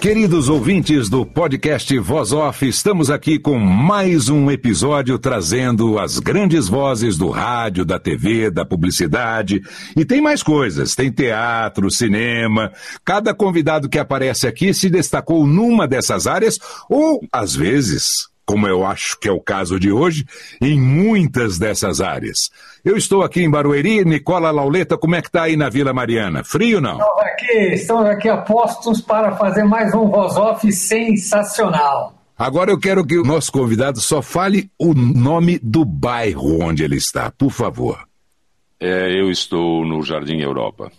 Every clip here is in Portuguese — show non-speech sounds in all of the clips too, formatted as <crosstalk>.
Queridos ouvintes do podcast Voz Off, estamos aqui com mais um episódio trazendo as grandes vozes do rádio, da TV, da publicidade. E tem mais coisas, tem teatro, cinema. Cada convidado que aparece aqui se destacou numa dessas áreas ou, às vezes, como eu acho que é o caso de hoje, em muitas dessas áreas. Eu estou aqui em Barueri, Nicola Lauleta, como é que está aí na Vila Mariana? Frio não? Estamos aqui, estamos aqui apostos para fazer mais um voz off sensacional. Agora eu quero que o nosso convidado só fale o nome do bairro onde ele está, por favor. É, eu estou no Jardim Europa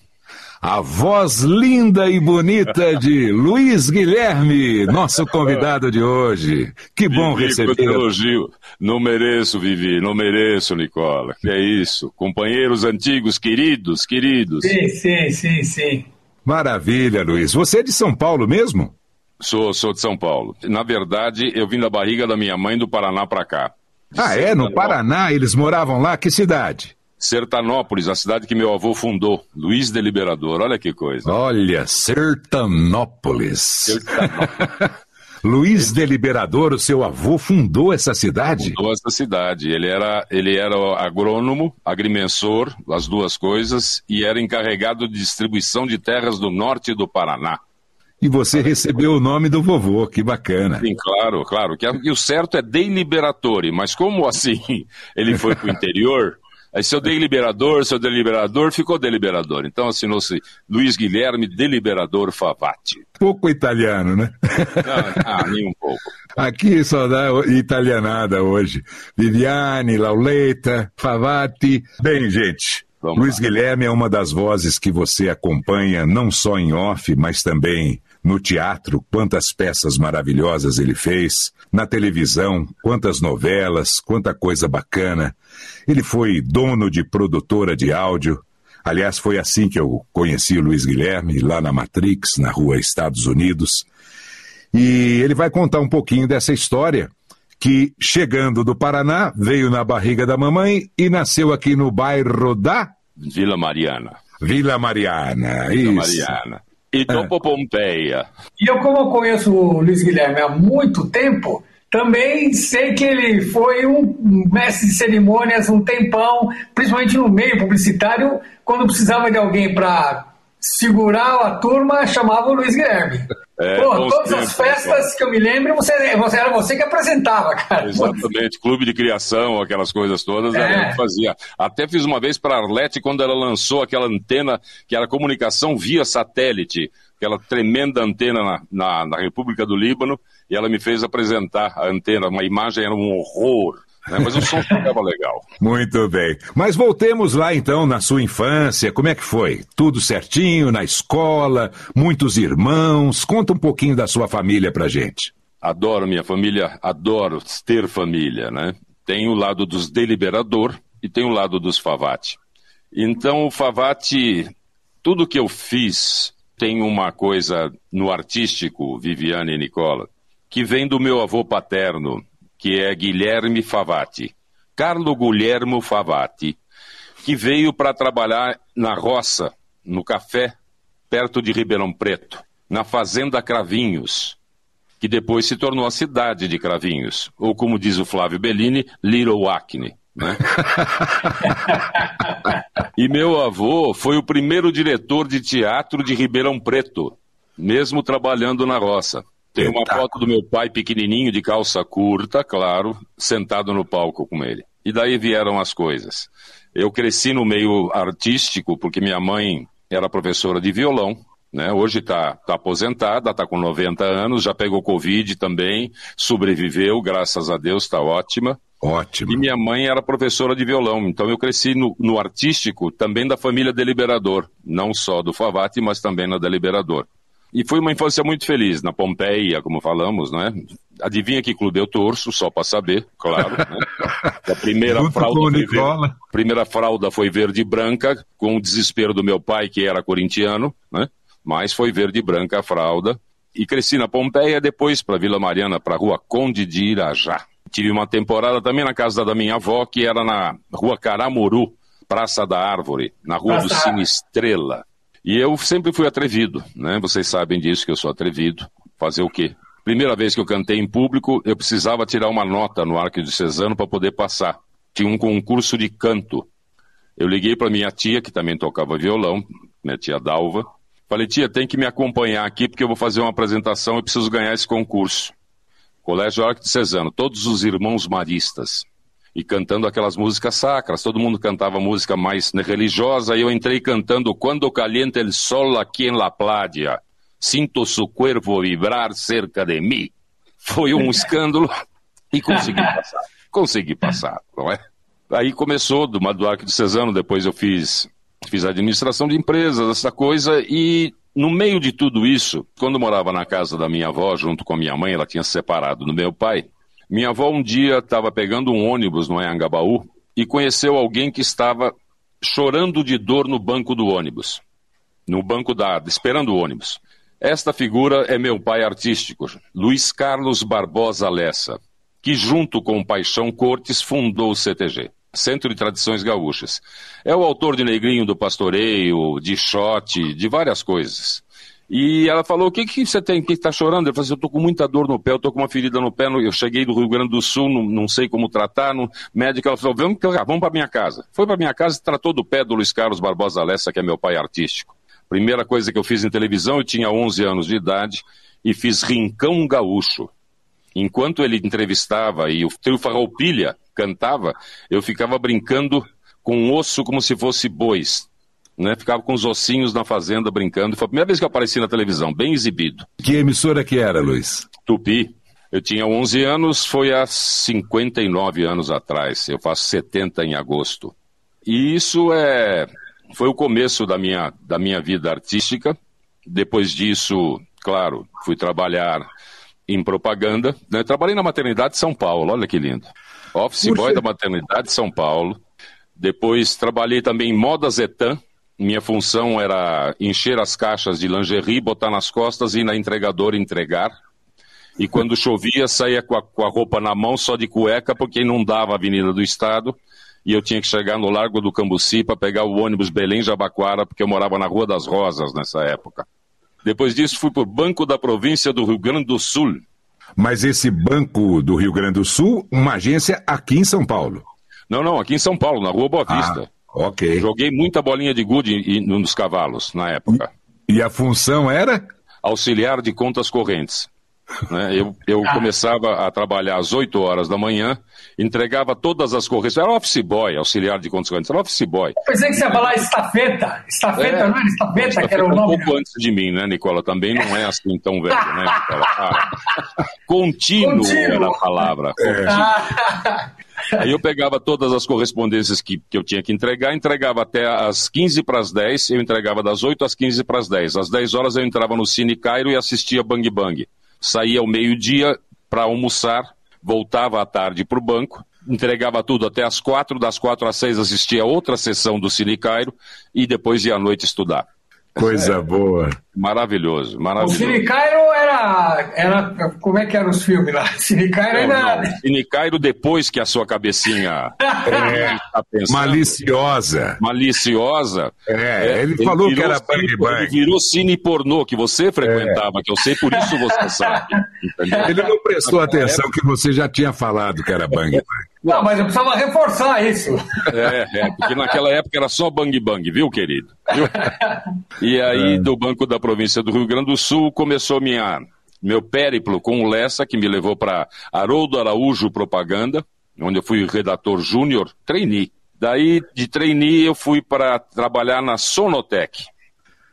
a voz linda e bonita de Luiz Guilherme, nosso convidado de hoje. Que bom Vivi, receber. elogio. Não mereço, Vivi, não mereço, Nicola. Que é isso. Companheiros antigos, queridos, queridos. Sim, sim, sim, sim. Maravilha, Luiz. Você é de São Paulo mesmo? Sou, sou de São Paulo. Na verdade, eu vim da barriga da minha mãe do Paraná para cá. Ah, é? No Paraná? Eles moravam lá? Que cidade? Sertanópolis, a cidade que meu avô fundou, Luiz Deliberador. Olha que coisa. Olha, Sertanópolis. Sertanópolis. <laughs> Luiz Deliberador, o seu avô fundou essa cidade? Fundou essa cidade. Ele era, ele era agrônomo, agrimensor, as duas coisas, e era encarregado de distribuição de terras do norte do Paraná. E você recebeu o nome do vovô, que bacana. Sim, claro, claro. Que, e o certo é Deliberatore, mas como assim <laughs> ele foi para o interior, Aí seu deliberador, seu deliberador ficou deliberador. Então assinou-se Luiz Guilherme Deliberador Favati. Pouco italiano, né? Não, ah, nem um pouco. Aqui só dá italianada hoje. Viviane, Lauleta, Favati. Bem, gente, Vamos Luiz lá. Guilherme é uma das vozes que você acompanha não só em off, mas também no teatro, quantas peças maravilhosas ele fez, na televisão, quantas novelas, quanta coisa bacana. Ele foi dono de produtora de áudio. Aliás, foi assim que eu conheci o Luiz Guilherme, lá na Matrix, na rua Estados Unidos. E ele vai contar um pouquinho dessa história que, chegando do Paraná, veio na barriga da mamãe e nasceu aqui no bairro da Vila Mariana. Vila Mariana, Vila isso. Mariana. E Topo é. Pompeia. E eu, como eu conheço o Luiz Guilherme há muito tempo, também sei que ele foi um mestre de cerimônias um tempão, principalmente no meio publicitário, quando precisava de alguém para segurar a turma, chamava o Luiz Guilherme. É, Pô, todas tempos, as festas que eu me lembro, você, você, era você que apresentava, cara. Exatamente, clube de criação, aquelas coisas todas, é. era eu que fazia. Até fiz uma vez para a Arlete quando ela lançou aquela antena que era comunicação via satélite, aquela tremenda antena na, na, na República do Líbano, e ela me fez apresentar a antena. Uma imagem era um horror. Né? Mas o som <laughs> ficava legal. Muito bem. Mas voltemos lá então na sua infância. Como é que foi? Tudo certinho na escola? Muitos irmãos? Conta um pouquinho da sua família pra gente. Adoro minha família, adoro ter família, né? Tem o lado dos deliberador e tem o lado dos Favati. Então o Favati, tudo que eu fiz tem uma coisa no artístico, Viviane e Nicola que vem do meu avô paterno, que é Guilherme Favati. Carlo Guglielmo Favati, que veio para trabalhar na roça, no café, perto de Ribeirão Preto, na fazenda Cravinhos, que depois se tornou a cidade de Cravinhos, ou como diz o Flávio Bellini, Little Acne. Né? <laughs> e meu avô foi o primeiro diretor de teatro de Ribeirão Preto, mesmo trabalhando na roça. Tem uma foto do meu pai pequenininho, de calça curta, claro, sentado no palco com ele. E daí vieram as coisas. Eu cresci no meio artístico, porque minha mãe era professora de violão, né? Hoje está tá aposentada, está com 90 anos, já pegou Covid também, sobreviveu, graças a Deus, está ótima. Ótimo. E minha mãe era professora de violão, então eu cresci no, no artístico também da família Deliberador, não só do Favati, mas também na Deliberador. E foi uma infância muito feliz, na Pompeia, como falamos, né? Adivinha que clube eu torço, só para saber, claro. Né? <laughs> A primeira fralda, foi verde, primeira fralda foi verde e branca, com o desespero do meu pai, que era corintiano, né? Mas foi verde e branca a fralda. E cresci na Pompeia, depois para Vila Mariana, para a rua Conde de Irajá. Tive uma temporada também na casa da minha avó, que era na rua Caramuru, Praça da Árvore, na rua Praça. do Cine Estrela. E eu sempre fui atrevido, né? Vocês sabem disso, que eu sou atrevido. Fazer o quê? Primeira vez que eu cantei em público, eu precisava tirar uma nota no Arquidiocesano para poder passar. Tinha um concurso de canto. Eu liguei para minha tia, que também tocava violão, minha tia Dalva. Falei, tia, tem que me acompanhar aqui porque eu vou fazer uma apresentação e preciso ganhar esse concurso. Colégio Arquidiocesano, todos os irmãos maristas e cantando aquelas músicas sacras. Todo mundo cantava música mais religiosa e eu entrei cantando Quando calienta el sol aqui em La Playa, sinto su cuerpo vibrar cerca de mim. Foi um <laughs> escândalo e consegui passar. Consegui passar, não é? Aí começou do Maduarque de Cesano, depois eu fiz, fiz administração de empresas, essa coisa, e no meio de tudo isso, quando morava na casa da minha avó, junto com a minha mãe, ela tinha se separado do meu pai, minha avó um dia estava pegando um ônibus no Anhangabaú e conheceu alguém que estava chorando de dor no banco do ônibus, no banco da, esperando o ônibus. Esta figura é meu pai artístico, Luiz Carlos Barbosa Lessa, que junto com Paixão Cortes fundou o CTG. Centro de Tradições Gaúchas. É o autor de Negrinho do Pastoreio, de Shot, de várias coisas. E ela falou: O que, que você tem? que está chorando? Eu falei assim, Eu estou com muita dor no pé, eu estou com uma ferida no pé. Eu cheguei do Rio Grande do Sul, não, não sei como tratar. No médico, ela falou: Vamos, vamos para minha casa. Foi para minha casa e tratou do pé do Luiz Carlos Barbosa Lessa, que é meu pai artístico. Primeira coisa que eu fiz em televisão, eu tinha 11 anos de idade e fiz Rincão Gaúcho. Enquanto ele entrevistava e o trio Farroupilha cantava, eu ficava brincando com osso como se fosse bois né? Ficava com os ossinhos na fazenda brincando. Foi a primeira vez que eu apareci na televisão, bem exibido. Que emissora que era, Luiz? Tupi. Eu tinha 11 anos, foi há 59 anos atrás. Eu faço 70 em agosto. E isso é foi o começo da minha, da minha vida artística. Depois disso, claro, fui trabalhar em propaganda. Né? Trabalhei na maternidade de São Paulo, olha que lindo. Office boy da maternidade de São Paulo. Depois trabalhei também em Moda Zetan, minha função era encher as caixas de lingerie, botar nas costas e ir na entregadora entregar. E quando chovia, saía com a, com a roupa na mão, só de cueca, porque inundava a Avenida do Estado. E eu tinha que chegar no Largo do Cambuci para pegar o ônibus Belém-Jabaquara, porque eu morava na Rua das Rosas nessa época. Depois disso, fui para o Banco da Província do Rio Grande do Sul. Mas esse Banco do Rio Grande do Sul, uma agência aqui em São Paulo? Não, não, aqui em São Paulo, na Rua Boa Vista. Ah. Ok. Joguei muita bolinha de gude nos cavalos na época. E a função era? Auxiliar de contas correntes. Né? Eu, eu ah. começava a trabalhar às 8 horas da manhã, entregava todas as correções. Era office boy, auxiliar de contas correntes, era office boy. Eu pensei que você ia falar estafeta. Estafeta, é, não era estafeta, estafeta que era o nome? Um pouco antes de mim, né, Nicola? Também não é assim tão velho, né, Nicola? Ah, contínuo, <laughs> contínuo, era a palavra. É. Aí eu pegava todas as correspondências que, que eu tinha que entregar, entregava até às 15 para as 10, eu entregava das 8 às 15 para as 10. Às 10 horas eu entrava no Cine Cairo e assistia Bang Bang. Saía ao meio-dia para almoçar, voltava à tarde para o banco, entregava tudo até às 4, das 4 às 6 assistia outra sessão do Cine Cairo e depois ia à noite estudar. Coisa é. boa. Maravilhoso, maravilhoso. O Cine Cairo era, era. Como é que eram os filmes lá? <laughs> Cine Cairo era. Não. Cine Cairo, depois que a sua cabecinha é, <laughs> tá pensando, maliciosa. Maliciosa. É, é ele, ele, falou que era Bang Bang. Ele virou cine pornô que você frequentava, é. que eu sei, por isso você sabe. <laughs> Entendeu? Ele não prestou atenção que você já tinha falado que era Bang Bang. Não, mas eu precisava reforçar isso. É, é, porque naquela época era só bang bang, viu, querido? Viu? E aí, é. do Banco da Província do Rio Grande do Sul, começou minha, meu périplo com o Lessa, que me levou para Haroldo Araújo Propaganda, onde eu fui redator júnior, trainee. Daí, de trainee, eu fui para trabalhar na Sonotec,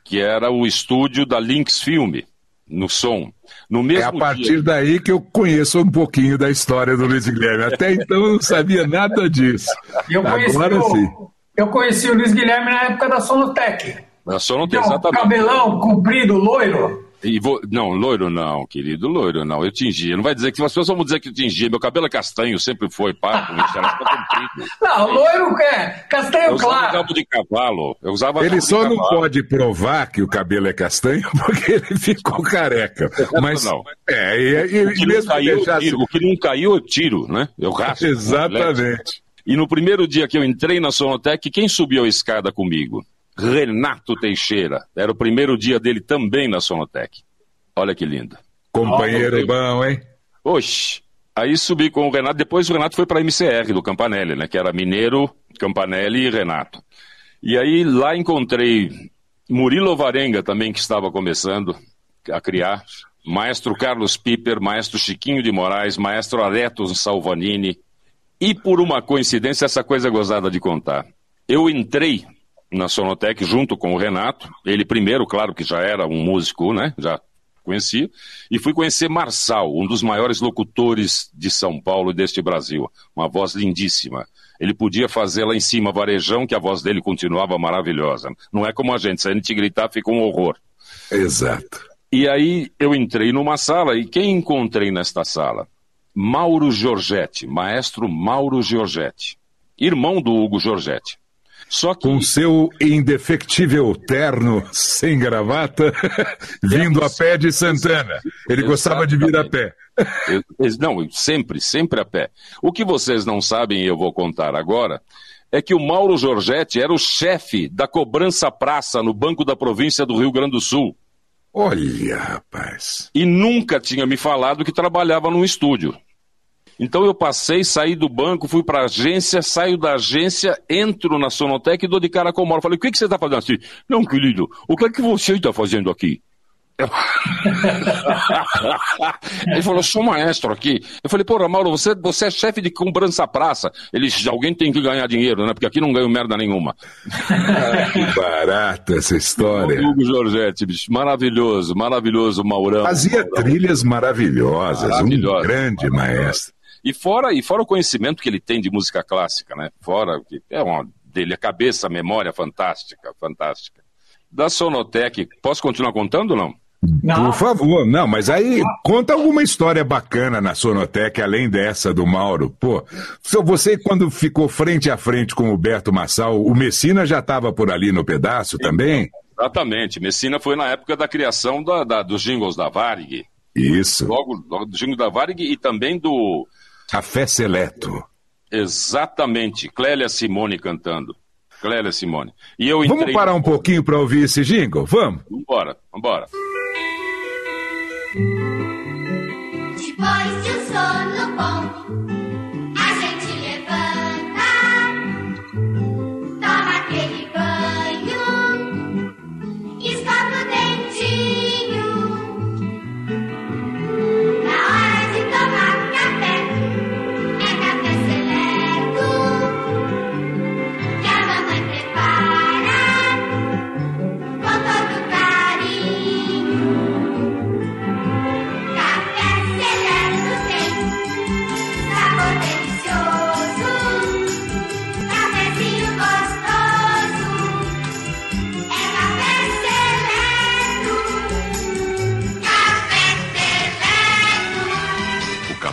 que era o estúdio da Lynx Filme, no som. No mesmo é a partir dia... daí que eu conheço um pouquinho da história do Luiz Guilherme. Até então eu não sabia nada disso. Eu Agora o... sim. Eu conheci o Luiz Guilherme na época da Sonotec. Na Sonotec, então, exatamente. Cabelão comprido, loiro. Vou... Não, loiro não, querido, loiro não. Eu tingia. Não vai dizer que as pessoas vão dizer que eu tingia. Meu cabelo é castanho, sempre foi, pá, com isso, era comprido. Não, loiro é castanho eu claro. cabo de cavalo. Eu usava Ele só não pode provar que o cabelo é castanho <laughs> porque ele ficou careca. Mas não. É, e, e, o, que mesmo caiu, deixasse... tiro. o que não caiu, eu tiro, né? Eu raspo. Exatamente. E no primeiro dia que eu entrei na Sonotec, quem subiu a escada comigo? Renato Teixeira. Era o primeiro dia dele também na Sonotec. Olha que lindo. Companheiro bom, hein? Oxe. Aí subi com o Renato, depois o Renato foi para a MCR do Campanelli, né? Que era Mineiro, Campanelli e Renato. E aí lá encontrei Murilo Varenga também, que estava começando a criar, maestro Carlos Piper, maestro Chiquinho de Moraes, maestro Areto Salvanini. E por uma coincidência, essa coisa é gozada de contar. Eu entrei na Sonotec junto com o Renato. Ele primeiro, claro que já era um músico, né? Já conhecia. E fui conhecer Marçal, um dos maiores locutores de São Paulo e deste Brasil. Uma voz lindíssima. Ele podia fazer lá em cima varejão, que a voz dele continuava maravilhosa. Não é como a gente, se a gente gritar fica um horror. Exato. E aí eu entrei numa sala e quem encontrei nesta sala? Mauro Giorgetti, maestro Mauro Giorgetti, irmão do Hugo Giorgetti. Só que... Com seu indefectível terno sem gravata, <laughs> vindo a pé de Santana. Ele gostava de vir a pé. Não, sempre, sempre a pé. O que vocês não sabem, e eu vou contar agora, é que o Mauro Giorgetti era o chefe da cobrança praça no Banco da Província do Rio Grande do Sul. Olha, rapaz. E nunca tinha me falado que trabalhava num estúdio. Então eu passei, saí do banco, fui para a agência, saio da agência, entro na Sonotec e dou de cara com o Mauro. Falei, o que, que você está fazendo assim? Não, querido, o que é que você está fazendo aqui? <laughs> ele falou, sou maestro aqui. Eu falei, porra, Mauro, você, você é chefe de cobrança praça. Ele disse, alguém tem que ganhar dinheiro, né? Porque aqui não ganho merda nenhuma. Ah, <laughs> que barata essa história. Hugo Giorgetti, bicho, maravilhoso, maravilhoso, Maurão. Fazia Maurão. trilhas maravilhosas, maravilhosas, um grande maestro. E fora, e fora o conhecimento que ele tem de música clássica, né? Fora, que é uma dele, a cabeça, a memória fantástica, fantástica. Da Sonotec, posso continuar contando ou não? Não. Por favor, não, mas aí conta alguma história bacana na Sonotec, além dessa do Mauro. Pô, você quando ficou frente a frente com o Berto Massal, o Messina já estava por ali no pedaço também? Exatamente, Messina foi na época da criação da, da, dos jingles da Varig. Isso. Logo, logo do jingle da Varig e também do... Café Seleto. Exatamente, Clélia Simone cantando. Clélia Simone. E eu Vamos parar um pouquinho para ouvir esse jingle? Vamos? Vambora, vambora. Depois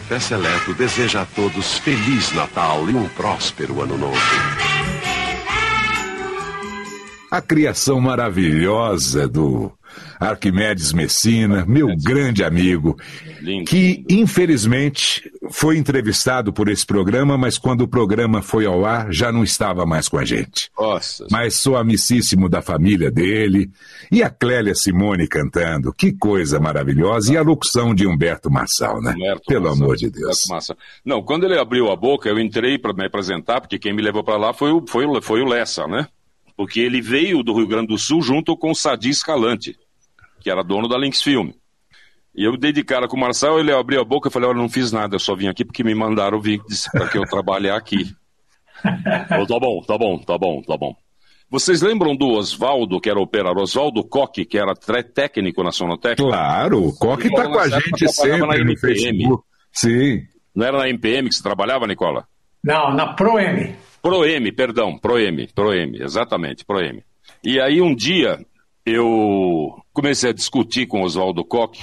Café Seleto deseja a todos Feliz Natal e um próspero Ano Novo. A criação maravilhosa do Arquimedes Messina, meu grande amigo, lindo, que lindo. infelizmente foi entrevistado por esse programa, mas quando o programa foi ao ar já não estava mais com a gente. Nossa. Mas sou amicíssimo da família dele e a Clélia Simone cantando, que coisa maravilhosa e a locução de Humberto Marçal, né? Humberto Pelo Marçal, amor de Deus. Não, quando ele abriu a boca, eu entrei para me apresentar, porque quem me levou para lá foi o, foi, o, foi o Lessa, né? Porque ele veio do Rio Grande do Sul junto com o Sadi Escalante que era dono da Lynx Film. E eu dei de cara com o Marcel, ele abriu a boca e falei, olha, não fiz nada, eu só vim aqui porque me mandaram vir, para que eu trabalhe aqui. <laughs> tá bom, tá bom, tá bom, tá bom. Vocês lembram do Oswaldo, que era operador, Oswaldo Coque, que era técnico na Sonotec? Claro, o Coque está com a gente sempre no Facebook. Sim. Não era na MPM que você trabalhava, Nicola? Não, na ProM. ProM, perdão, ProM, ProM, exatamente, ProM. E aí um dia eu comecei a discutir com o Oswaldo Coque,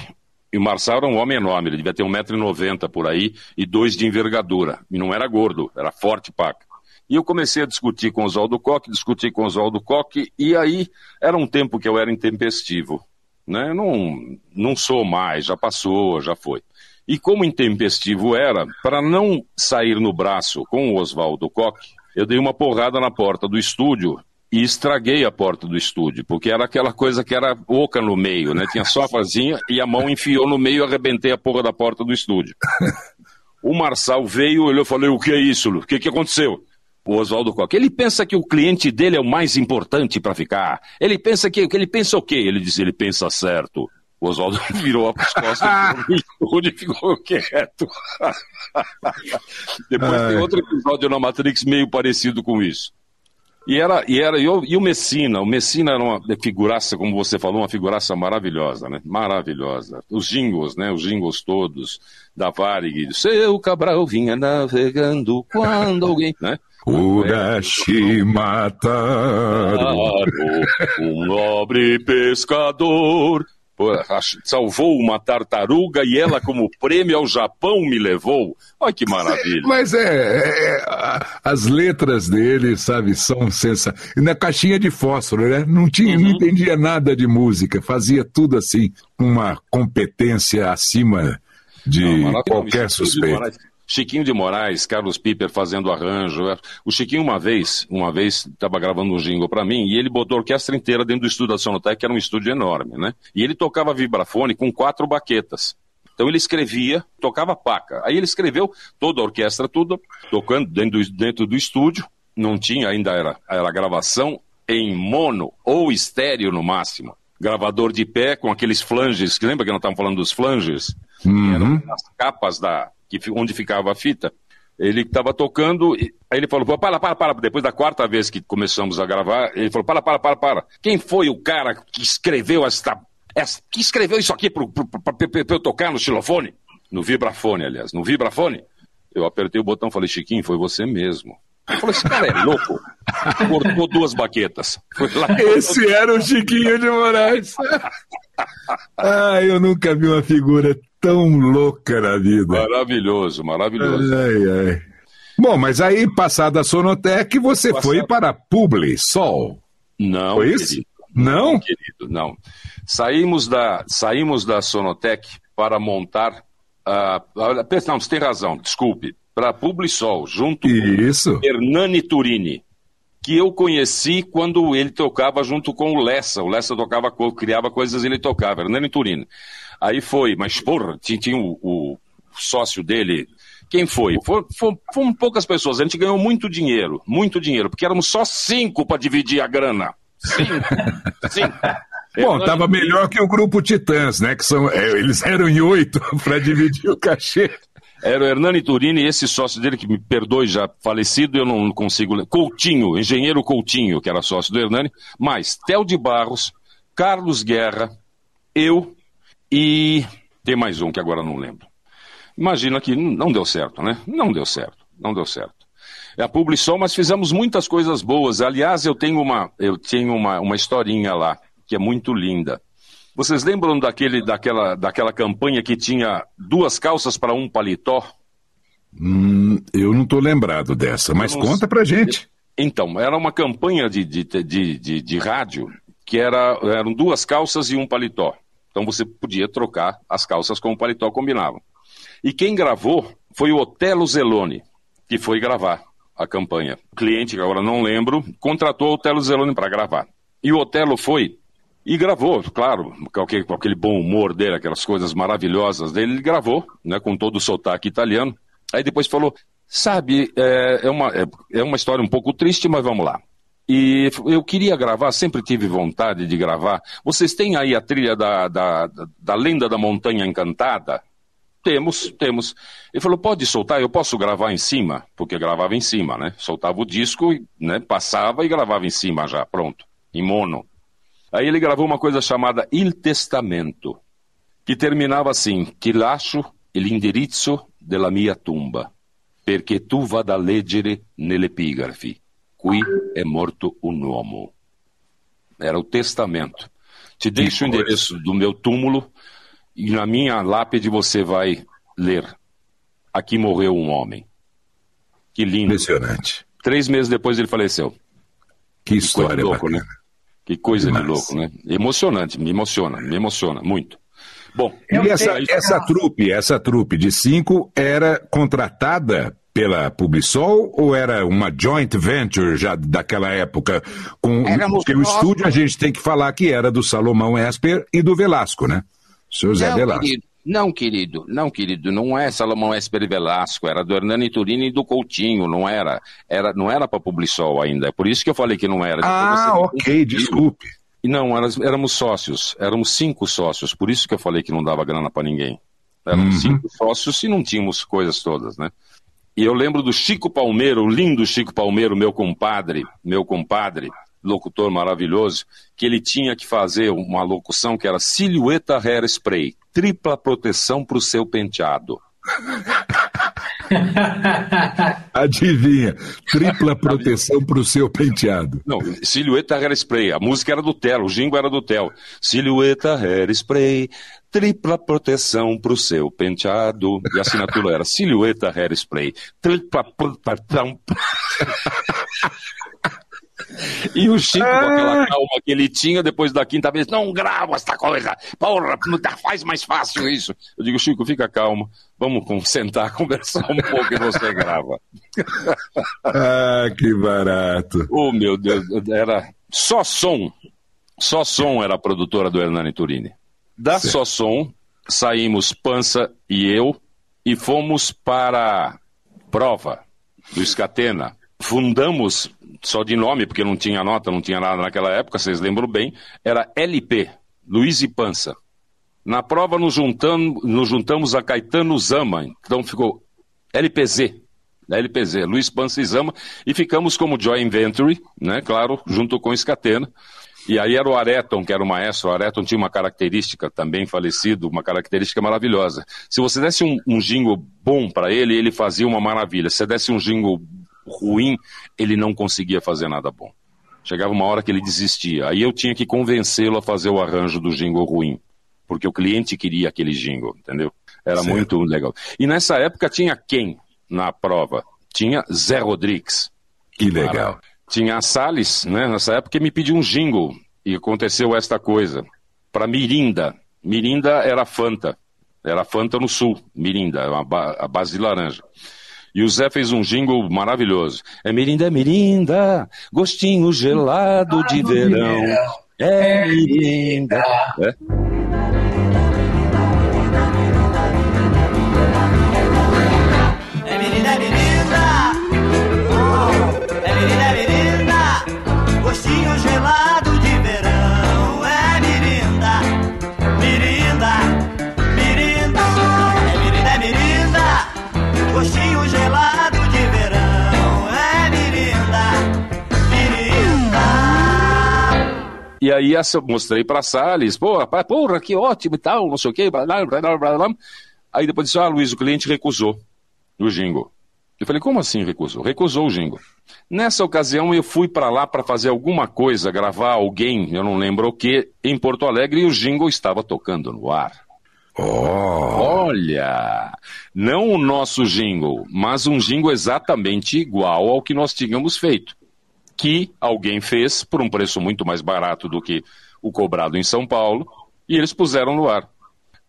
e o Marçal era um homem enorme, ele devia ter 1,90m por aí e dois de envergadura. E não era gordo, era forte paca. E eu comecei a discutir com o Oswaldo Coque, discutir com o Oswaldo Coque, e aí era um tempo que eu era intempestivo. Né? Não, não sou mais, já passou, já foi. E como intempestivo era, para não sair no braço com o Oswaldo Coque, eu dei uma porrada na porta do estúdio e estraguei a porta do estúdio, porque era aquela coisa que era oca no meio, né? Tinha só a fazinha e a mão enfiou no meio e arrebentei a porra da porta do estúdio. <laughs> O Marçal veio, olhou e falou: O que é isso? O que, que aconteceu? O Oswaldo Coque. Ele pensa que o cliente dele é o mais importante para ficar. Ele pensa que. Ele pensa o quê? Ele disse: ele pensa certo. O Oswaldo <laughs> virou as costas do estúdio e ficou quieto. <laughs> Depois tem outro episódio na Matrix meio parecido com isso. E era, e era, e o, e o Messina, o Messina era uma figuraça, como você falou, uma figuraça maravilhosa, né? Maravilhosa. Os jingles, né? Os jingles todos da Varig, seu Cabral vinha navegando quando alguém, né? Urashima Um nobre pescador salvou uma tartaruga e ela, como prêmio ao Japão, me levou. Olha que maravilha. Mas é, é as letras dele, sabe, são sensacionais. Na caixinha de fósforo, né? Não, tinha, uhum. não entendia nada de música, fazia tudo assim, com uma competência acima de não, qualquer suspeito. Chiquinho de Moraes, Carlos Piper fazendo arranjo. O Chiquinho uma vez, uma vez estava gravando um jingle para mim e ele botou a orquestra inteira dentro do estúdio da Sonotec, que era um estúdio enorme, né? E ele tocava vibrafone com quatro baquetas. Então ele escrevia, tocava paca. Aí ele escreveu toda a orquestra, tudo, tocando dentro do, dentro do estúdio. Não tinha, ainda era, era gravação em mono ou estéreo no máximo. Gravador de pé com aqueles flanges, lembra que nós estávamos falando dos flanges? Uhum. Eram as capas da, que, onde ficava a fita, ele estava tocando, aí ele falou, para, para, para, depois da quarta vez que começamos a gravar, ele falou, para, para, para, para, quem foi o cara que escreveu esta, esta que escreveu isso aqui para eu tocar no xilofone? No vibrafone, aliás, no vibrafone? Eu apertei o botão e falei, Chiquinho, foi você mesmo. Eu falei, esse cara é louco. Cortou duas baquetas. Esse era o Chiquinho de Moraes. <laughs> ah, eu nunca vi uma figura tão louca na vida. Maravilhoso, maravilhoso. Ai, ai. Bom, mas aí, passada a Sonotec, você foi para Publi, Sol. Não, foi isso? Querido. Não? não? Querido, não. Saímos da, saímos da Sonotec para montar. Uh, não, você tem razão, desculpe. Para Publisol, junto isso. com Hernani Turini que eu conheci quando ele tocava junto com o Lessa. O Lessa tocava, criava coisas e ele tocava, Hernani Turini. Aí foi, mas porra, tinha, tinha o, o, sócio dele. Quem foi? For, for, foram poucas pessoas. A gente ganhou muito dinheiro, muito dinheiro, porque éramos só cinco para dividir a grana. Cinco. <laughs> cinco. Bom, estava melhor que o grupo Titãs, né? Que são, é, eles eram em oito <laughs> para dividir o cachê. Era o Hernani Turini, esse sócio dele, que me perdoe, já falecido, eu não consigo. Coutinho, engenheiro Coutinho, que era sócio do Hernani, mais Tel de Barros, Carlos Guerra, eu e tem mais um que agora não lembro. Imagina que não deu certo, né? Não deu certo, não deu certo. É a Publisol, mas fizemos muitas coisas boas. Aliás, eu tenho uma, eu tenho uma, uma historinha lá, que é muito linda. Vocês lembram daquele, daquela, daquela campanha que tinha duas calças para um paletó? Hum, eu não estou lembrado dessa, mas conta pra gente. Então, era uma campanha de, de, de, de, de rádio que era, eram duas calças e um paletó. Então você podia trocar as calças com o paletó combinavam. E quem gravou foi o Otelo Zeloni, que foi gravar a campanha. O cliente, que agora não lembro, contratou o Otelo Zeloni para gravar. E o Otelo foi e gravou, claro, com aquele, bom humor dele, aquelas coisas maravilhosas dele, ele gravou, né, com todo o sotaque italiano. Aí depois falou, sabe, é, é uma, é, é uma história um pouco triste, mas vamos lá. E eu queria gravar, sempre tive vontade de gravar. Vocês têm aí a trilha da, da, da Lenda da Montanha Encantada? Temos, temos. Ele falou, pode soltar, eu posso gravar em cima? Porque gravava em cima, né? Soltava o disco, né? passava e gravava em cima já, pronto, em mono. Aí ele gravou uma coisa chamada Il Testamento, que terminava assim, ti lascio l'indirizzo della mia tumba, perché tu vada a leggere nell'epigrafi, qui è morto un uomo. Era o testamento. Te deixo o endereço do meu túmulo e na minha lápide você vai ler: Aqui morreu um homem. Que lindo. Impressionante. Três meses depois ele faleceu. Que história que louco, bacana. né? Que coisa Que de louco, né? Emocionante, me emociona, me emociona muito. Bom, E Eu essa, essa trupe, essa trupe de cinco era contratada pela Publisol ou era uma joint venture já daquela época? Com, Éramos porque o estúdio a gente tem que falar que era do Salomão Esper e do Velasco, né? Seu Zé não, Velasco. querido, não, querido, não, querido, não é Salomão Esper e Velasco, era do Hernani Turini e do Coutinho, não era, era não era para Publisol ainda, é por isso que eu falei que não era. Ah, ok, desculpe. Não, eras- éramos sócios, éramos cinco sócios, por isso que eu falei que não dava grana para ninguém. Éramos Uhum. cinco sócios e não tínhamos coisas todas, né? E eu lembro do Chico Palmeiro, o lindo Chico Palmeiro, meu compadre, meu compadre, locutor maravilhoso, que ele tinha que fazer uma locução que era silhueta hairspray, tripla proteção para o seu penteado. <laughs> Adivinha, tripla proteção para o seu penteado. Não, silhueta hairspray, a música era do Telo, o jingo era do Telo. Silhueta hairspray, tripla proteção pro seu penteado. E a assinatura era silhueta hairspray, tripla proteção. <laughs> E o Chico, com aquela calma que ele tinha, depois da quinta vez, não grava essa coisa, porra, não faz mais fácil isso. Eu digo, Chico, fica calmo, vamos sentar, <laughs> conversar um pouco e você grava. <laughs> Ah, que barato. Oh, meu Deus, era só som. Só som era a produtora do Hernani Turini. Da Certo. Só Som, saímos Pança e eu e fomos para Prova, do Escatena. Fundamos, só de nome, porque não tinha nota, não tinha nada naquela época, vocês lembram bem, era LP, Luiz e Pança. Na prova nos juntamos, nos juntamos a Caetano Zama, então ficou LPZ, da LPZ, Luiz Pança e Zama, e ficamos como Joy Inventory, né, claro, junto com Escatena. E aí era o Areton, que era o maestro. O Areton tinha uma característica, também falecido, uma característica maravilhosa. Se você desse um, um jingle bom para ele, ele fazia uma maravilha. Se você desse um jingle ruim, ele não conseguia fazer nada bom. Chegava uma hora que ele desistia. Aí eu tinha que convencê-lo a fazer o arranjo do jingle ruim. Porque o cliente queria aquele jingle, entendeu? Era Certo. muito legal. E nessa época tinha quem na prova? Tinha Zé Rodrigues. Que legal. Tinha a Salles, né, nessa época, que me pediu um jingle. E aconteceu esta coisa. Para Mirinda. Mirinda era Fanta. Era Fanta no sul. Mirinda, a base de laranja. E o Zé fez um jingle maravilhoso. É Mirinda, é Mirinda, gostinho gelado de verão. É Mirinda. É? É E aí mostrei pra Salles, pô, rapaz, porra, que ótimo e tal, não sei o quê, blá, blá, blá, blá, blá. Aí depois disse, ah, Luiz, o cliente recusou o jingle. Eu falei, como assim recusou? Recusou o jingle. Nessa ocasião eu fui pra lá pra fazer alguma coisa, gravar alguém, eu não lembro o que, em Porto Alegre e o jingle estava tocando no ar. Oh, Olha, não o nosso jingle, mas um jingle exatamente igual ao que nós tínhamos feito, que alguém fez por um preço muito mais barato do que o cobrado em São Paulo, e eles puseram no ar.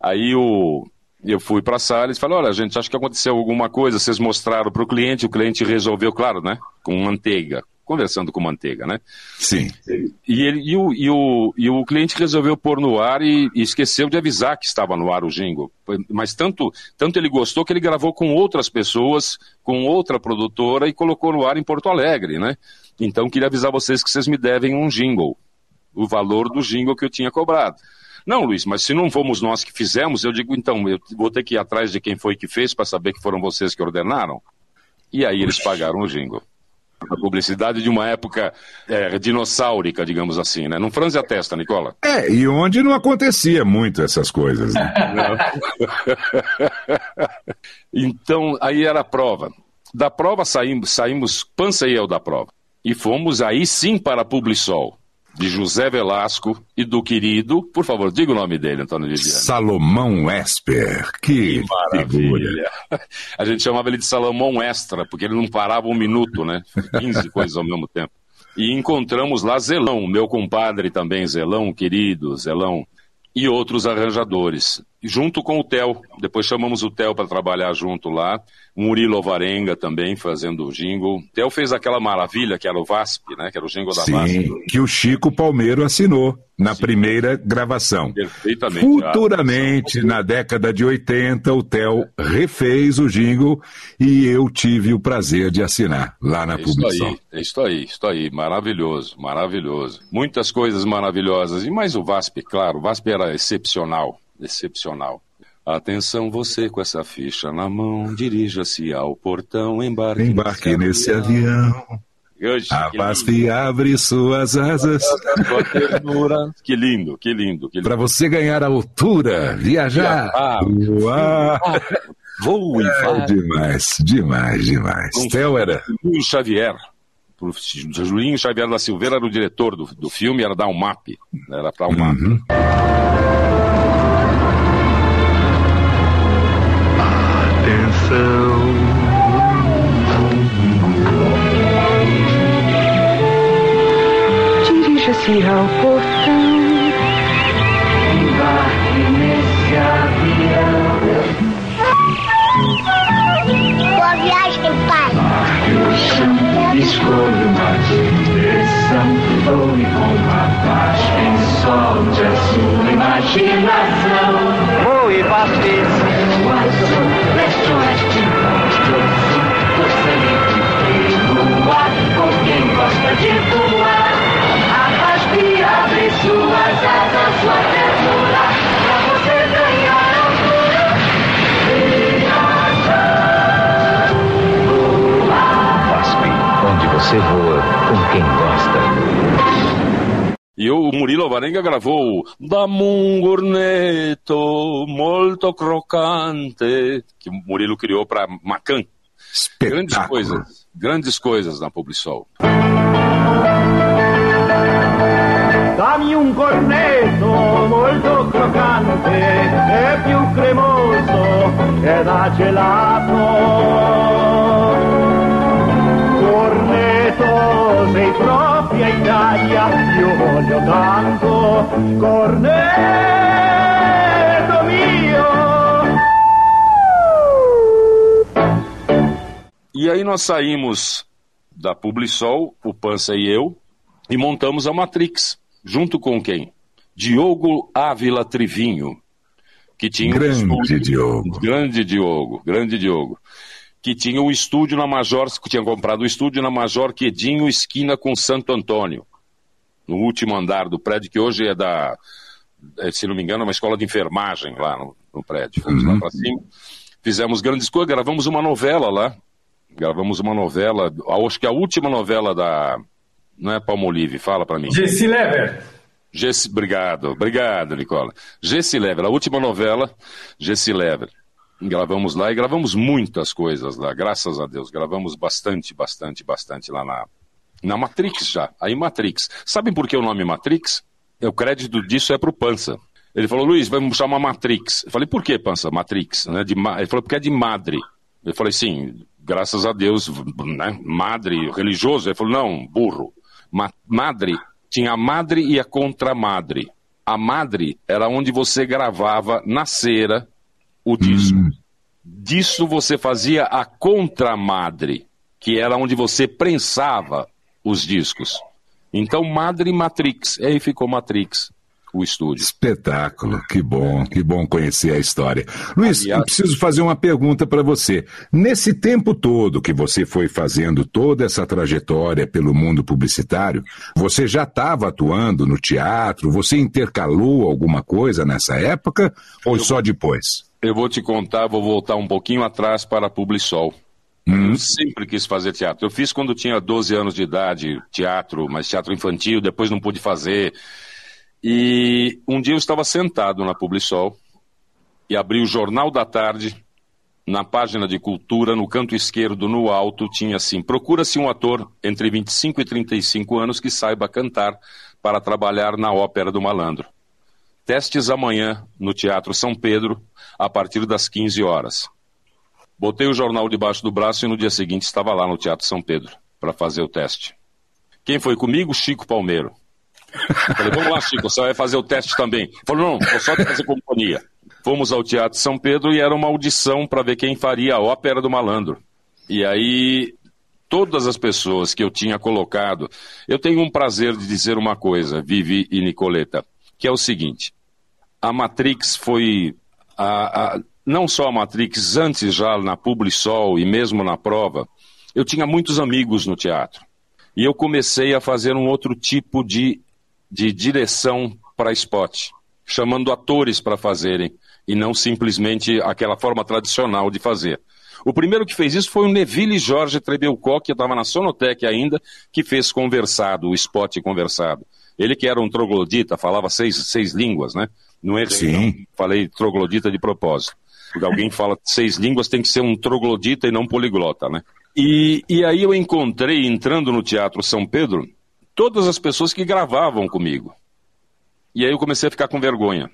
Aí o, eu fui para a sala e falei, olha, gente, acho que aconteceu alguma coisa, vocês mostraram para o cliente, o cliente resolveu, claro, né, com manteiga, conversando com manteiga, né? Sim. E, ele, e, o, e, o, e o cliente resolveu pôr no ar e, e esqueceu de avisar que estava no ar o jingle. Mas tanto, tanto ele gostou que ele gravou com outras pessoas, com outra produtora e colocou no ar em Porto Alegre, né? Então queria avisar vocês que vocês me devem um jingle, o valor do jingle que eu tinha cobrado. Não, Luiz, mas se não fomos nós que fizemos, eu digo, então, eu vou ter que ir atrás de quem foi que fez para saber que foram vocês que ordenaram. E aí eles pagaram o jingle. A publicidade de uma época é, dinossáurica, digamos assim, né? Não franze a testa, Nicola. É, e onde não acontecia muito essas coisas, né? <laughs> então, aí era a prova. Da prova saímos, saímos Pança e eu da prova. E fomos aí sim para a Publisol de José Velasco e do querido, por favor, diga o nome dele, Antônio Viviane. Salomão Esper, que, que maravilha. <laughs> A gente chamava ele de Salomão Extra, porque ele não parava um minuto, né? 15 <laughs> coisas ao mesmo tempo. E encontramos lá Zelão, meu compadre também, Zelão, querido, Zelão, e outros arranjadores, junto com o Theo. Depois chamamos o Theo para trabalhar junto lá. Murilo Varenga também fazendo o jingle. O Theo fez aquela maravilha que era o VASP, né? Que era o jingle da Sim, VASP. que o Chico Palmeiro assinou na Sim. primeira gravação. Perfeitamente. Futuramente, na década de 80, o Theo refez o jingle e eu tive o prazer de assinar lá na é isso publicação. Aí, é isso aí, isso aí. Maravilhoso, maravilhoso. Muitas coisas maravilhosas. E mais o VASP, claro. O VASP era excepcional, excepcional. Atenção você com essa ficha na mão, dirija-se ao portão, embarque, embarque nesse, avião. Hoje, a VASP abre suas asas. Que lindo, que lindo. Que lindo. Para você ganhar altura, viajar. Uau. Voo e é, demais, demais, demais. Um Theo era. Julinho Xavier. Julinho Xavier da Silveira era o diretor do, do filme, era da UMAP. Era para UMAP. Uhum. Dirija-se ao portão. Embarque nesse avião. Boa viagem, pai. Marque o chão, escolha uma direção. Voe com uma paz, quem solte a sua imaginação. Voe, Vasquez. Você voa com quem gosta. E o Murilo Varenga gravou Da un cornetto molto crocante, que o Murilo criou para Macan. Grandes coisas, grandes coisas na Publisol. Dammi un cornetto molto croccante e più cremoso che da gelato. Cornetto, sei proprio Italia, io voglio tanto. Cornetto mio. E aí nós saímos da Publisol, o Pança e eu, e montamos a Matrix, junto com quem? Diogo Ávila Trivinho, que tinha grande um Diogo. grande Diogo, grande Diogo, que tinha um estúdio na Major, que tinha comprado o um estúdio na Major Quedinho, esquina com Santo Antônio, no último andar do prédio, que hoje é da, se não me engano, é uma escola de enfermagem lá no, no prédio. Fomos uhum. lá para cima, fizemos grandes coisas, gravamos uma novela lá, gravamos uma novela, acho que a última novela da, não é Palmolive, fala para mim. Jesse Lever. Jesse, obrigado, obrigado, Nicola. Jesse Lever, a última novela, Jesse Lever. Gravamos lá e gravamos muitas coisas lá, graças a Deus. Gravamos bastante, bastante, bastante lá na, na Matrix já. Aí Matrix. Sabem por que o nome Matrix? O crédito disso é pro Pança. Ele falou, Luiz, vamos chamar Matrix. Eu falei, por que, Pança? Matrix. Né? De, ele falou, porque é de madre. Eu falei, sim, graças a Deus, né? Madre, religioso. Ele falou, não, burro. Ma madre, tinha a madre e a contramadre. A madre era onde você gravava na cera o disco. Hum. Disso você fazia a contramadre, que era onde você prensava os discos. Então, Madre Matrix, aí ficou Matrix o estúdio. Espetáculo, que bom, que bom conhecer a história. Luiz, Aliás, eu preciso fazer uma pergunta para você. Nesse tempo todo que você foi fazendo toda essa trajetória pelo mundo publicitário, você já estava atuando no teatro? Você intercalou alguma coisa nessa época ou eu, só depois? Eu vou te contar, vou voltar um pouquinho atrás para a Publisol. Hum. Eu sempre quis fazer teatro. Eu fiz quando tinha 12 anos de idade, teatro, mas teatro infantil, depois não pude fazer. E um dia eu estava sentado na Publisol e abri o Jornal da Tarde. Na página de cultura, no canto esquerdo, no alto, tinha assim: procura-se um ator entre 25 e 35 anos que saiba cantar para trabalhar na Ópera do Malandro. Testes amanhã no Teatro São Pedro, a partir das 15 horas. Botei o jornal debaixo do braço e no dia seguinte estava lá no Teatro São Pedro para fazer o teste. Quem foi comigo? Chico Palmeiro. Falei, vamos lá, Chico, você vai fazer o teste também. Falou, não, vou só te fazer companhia. Fomos ao Teatro São Pedro e era uma audição para ver quem faria a ópera do malandro. E aí, todas as pessoas que eu tinha colocado, eu tenho um prazer de dizer uma coisa, Vivi e Nicoleta, que é o seguinte: a Matrix foi. A, a, não só a Matrix, antes já na Publisol e mesmo na prova, eu tinha muitos amigos no teatro. E eu comecei a fazer um outro tipo de de direção para spot, chamando atores para fazerem, e não simplesmente aquela forma tradicional de fazer. O primeiro que fez isso foi o Neville Jorge Trebelcó, que estava na Sonotec ainda, que fez Conversado, o spot Conversado. Ele que era um troglodita, falava seis, seis línguas, né? Não é Sim. Não. Falei troglodita de propósito. Porque alguém <laughs> fala seis línguas tem que ser um troglodita e não poliglota, né? E, e aí eu encontrei, entrando no Teatro São Pedro, todas as pessoas que gravavam comigo. E aí eu comecei a ficar com vergonha.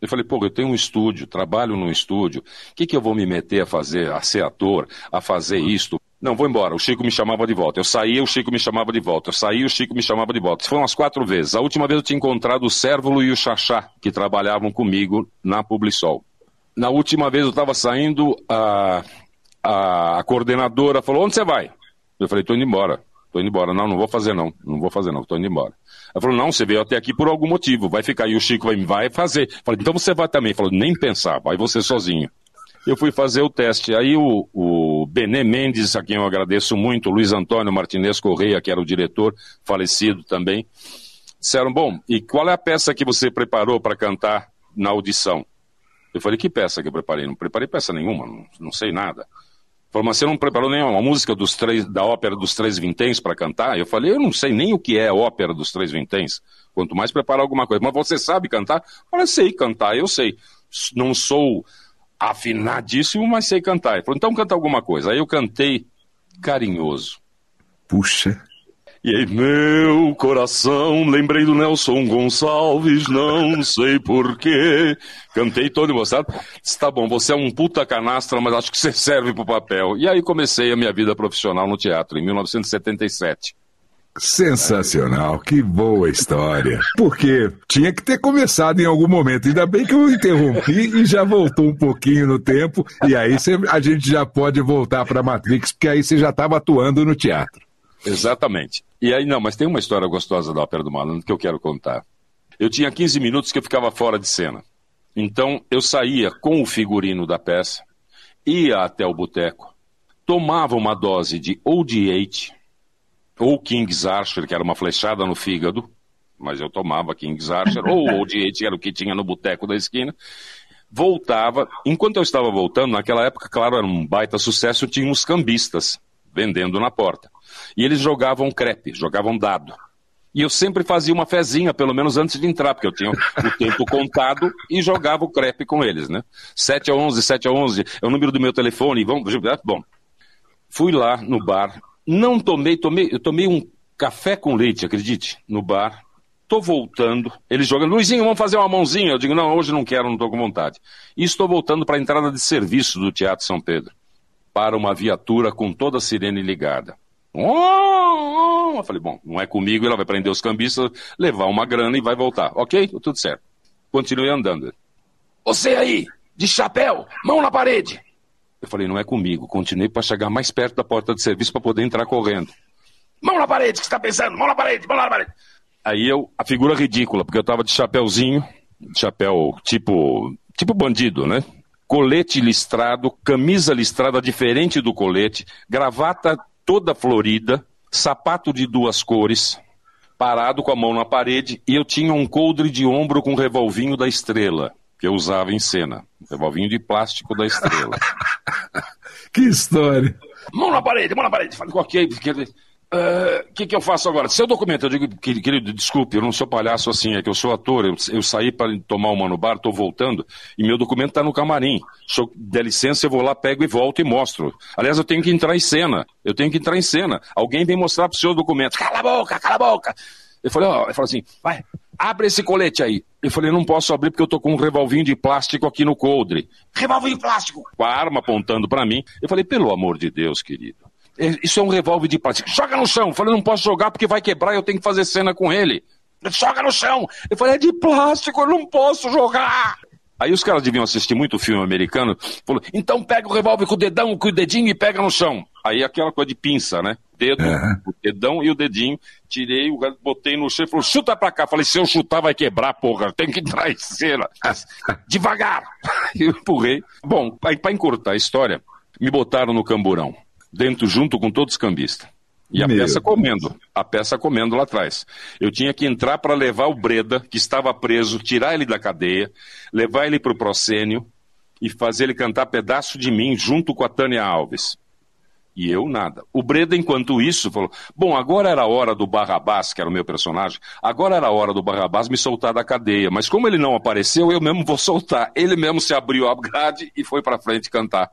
Eu falei, pô, eu tenho um estúdio, trabalho num estúdio, o que, que eu vou me meter a fazer, a ser ator, a fazer isto? Não, vou embora. O Chico me chamava de volta. Eu saía, o Chico me chamava de volta. Eu saía, o Chico me chamava de volta. Isso foi umas quatro vezes. A última vez eu tinha encontrado o Cérvulo e o Xaxá, que trabalhavam comigo na Publisol. Na última vez eu estava saindo, a, a, coordenadora falou, onde você vai? Eu falei, estou indo embora. Tô indo embora. Não, não vou fazer não. Não vou fazer não, tô indo embora. Ela falou, não, você veio até aqui por algum motivo, vai ficar aí, o Chico vai, vai fazer. Falei, então você vai também. Falou, nem pensar, vai você sozinho. Eu fui fazer o teste. Aí o, o Benê Mendes, a quem eu agradeço muito, o Luiz Antônio Martinez Correia, que era o diretor, falecido também, disseram, bom, e qual é a peça que você preparou para cantar na audição? Eu falei, que peça que eu preparei? Não preparei peça nenhuma, não, não sei nada. Falou, mas você não preparou nenhuma música dos três, da ópera dos Três Vinténs para cantar? Eu falei, eu não sei nem o que é a ópera dos Três Vinténs. Quanto mais preparar alguma coisa. Mas você sabe cantar? Eu sei cantar, eu sei. Não sou afinadíssimo, mas sei cantar. Ele falou, então canta alguma coisa. Aí eu cantei carinhoso. Puxa. E aí, meu coração, lembrei do Nelson Gonçalves, não sei porquê. Cantei todo emocionado. Está bom, você é um puta canastra, mas acho que você serve pro papel. E aí comecei a minha vida profissional no teatro, em 1977. Sensacional, que boa história. Porque tinha que ter começado em algum momento. Ainda bem que eu interrompi e já voltou um pouquinho no tempo. E aí a gente já pode voltar para Matrix, porque aí você já estava atuando no teatro. Exatamente. E aí, não, mas tem uma história gostosa da Ópera do Malandro que eu quero contar. Eu tinha 15 minutos que eu ficava fora de cena. Então, eu saía com o figurino da peça, ia até o boteco, tomava uma dose de OD8, ou King's Archer, que era uma flechada no fígado, mas eu tomava King's Archer, ou OD8, que era o que tinha no boteco da esquina, voltava. Enquanto eu estava voltando, naquela época, claro, era um baita sucesso, tinha uns cambistas vendendo na porta. E eles jogavam crepe, jogavam dado. E eu sempre fazia uma fezinha, pelo menos antes de entrar, porque eu tinha o tempo contado e jogava o crepe com eles, né? 7 a 11, 7 a 11, é o número do meu telefone, vamos, bom. Fui lá no bar, não tomei, tomei, eu tomei um café com leite, acredite, no bar. Tô voltando, eles jogando, Luizinho, vamos fazer uma mãozinha. Eu digo, não, hoje não quero, não tô com vontade. E estou voltando para a entrada de serviço do Teatro São Pedro, para uma viatura com toda a sirene ligada. Eu falei, bom, não é comigo, ela vai prender os cambistas, levar uma grana e vai voltar. Ok? Tudo certo. Continuei andando. Você aí, de chapéu, mão na parede. Eu falei, não é comigo. Continuei para chegar mais perto da porta de serviço para poder entrar correndo. Mão na parede, que você está pensando? Mão na parede, mão na parede. Aí eu, a figura ridícula, porque eu tava de chapéuzinho, chapéu tipo, tipo bandido, né? Colete listrado, camisa listrada diferente do colete, gravata toda florida, sapato de duas cores, parado com a mão na parede, e eu tinha um coldre de ombro com um revolvinho da estrela, que eu usava em cena. Revolvinho de plástico da estrela. <laughs> que história! Mão na parede, mão na parede. Falei, ok, o uh, que, que eu faço agora? Seu documento, eu digo, querido, desculpe, eu não sou palhaço assim, é que eu sou ator, eu, eu saí para tomar uma no bar, estou voltando, e meu documento está no camarim. Sou, dá licença, eu vou lá, pego e volto e mostro. Aliás, eu tenho que entrar em cena, eu tenho que entrar em cena. Alguém vem mostrar para o seu documento. Cala a boca, cala a boca! Eu falei, ó, eu falei assim, vai, abre esse colete aí. Eu falei, não posso abrir porque eu tô com um revolvinho de plástico aqui no coldre. Revolvinho de plástico! Com a arma apontando para mim. Eu falei, pelo amor de Deus, querido. É, isso é um revólver de plástico. Joga no chão. Eu falei, não posso jogar porque vai quebrar e eu tenho que fazer cena com ele. Joga no chão. Eu falei, é de plástico, eu não posso jogar. Aí os caras deviam assistir muito filme americano. Falou, então pega o revólver com o dedão, com o dedinho e pega no chão. Aí aquela coisa de pinça, né? Dedo, uhum. o dedão e o dedinho. Tirei, botei no chão e falou, chuta pra cá. Falei, se eu chutar vai quebrar, porra. Tem que <laughs> cena. Devagar. <laughs> Eu empurrei. Bom, aí pra encurtar a história, me botaram no camburão dentro junto com todos os cambistas. E a Meu peça comendo, a peça comendo lá atrás. Eu tinha que entrar para levar o Breda, que estava preso, tirar ele da cadeia, levar ele para o proscênio e fazer ele cantar pedaço de mim junto com a Tânia Alves. E eu nada. O Breda, enquanto isso, falou: Bom, agora era a hora do Barrabás, que era o meu personagem, agora era a hora do Barrabás me soltar da cadeia. Mas como ele não apareceu, eu mesmo vou soltar. Ele mesmo se abriu a grade e foi para frente cantar.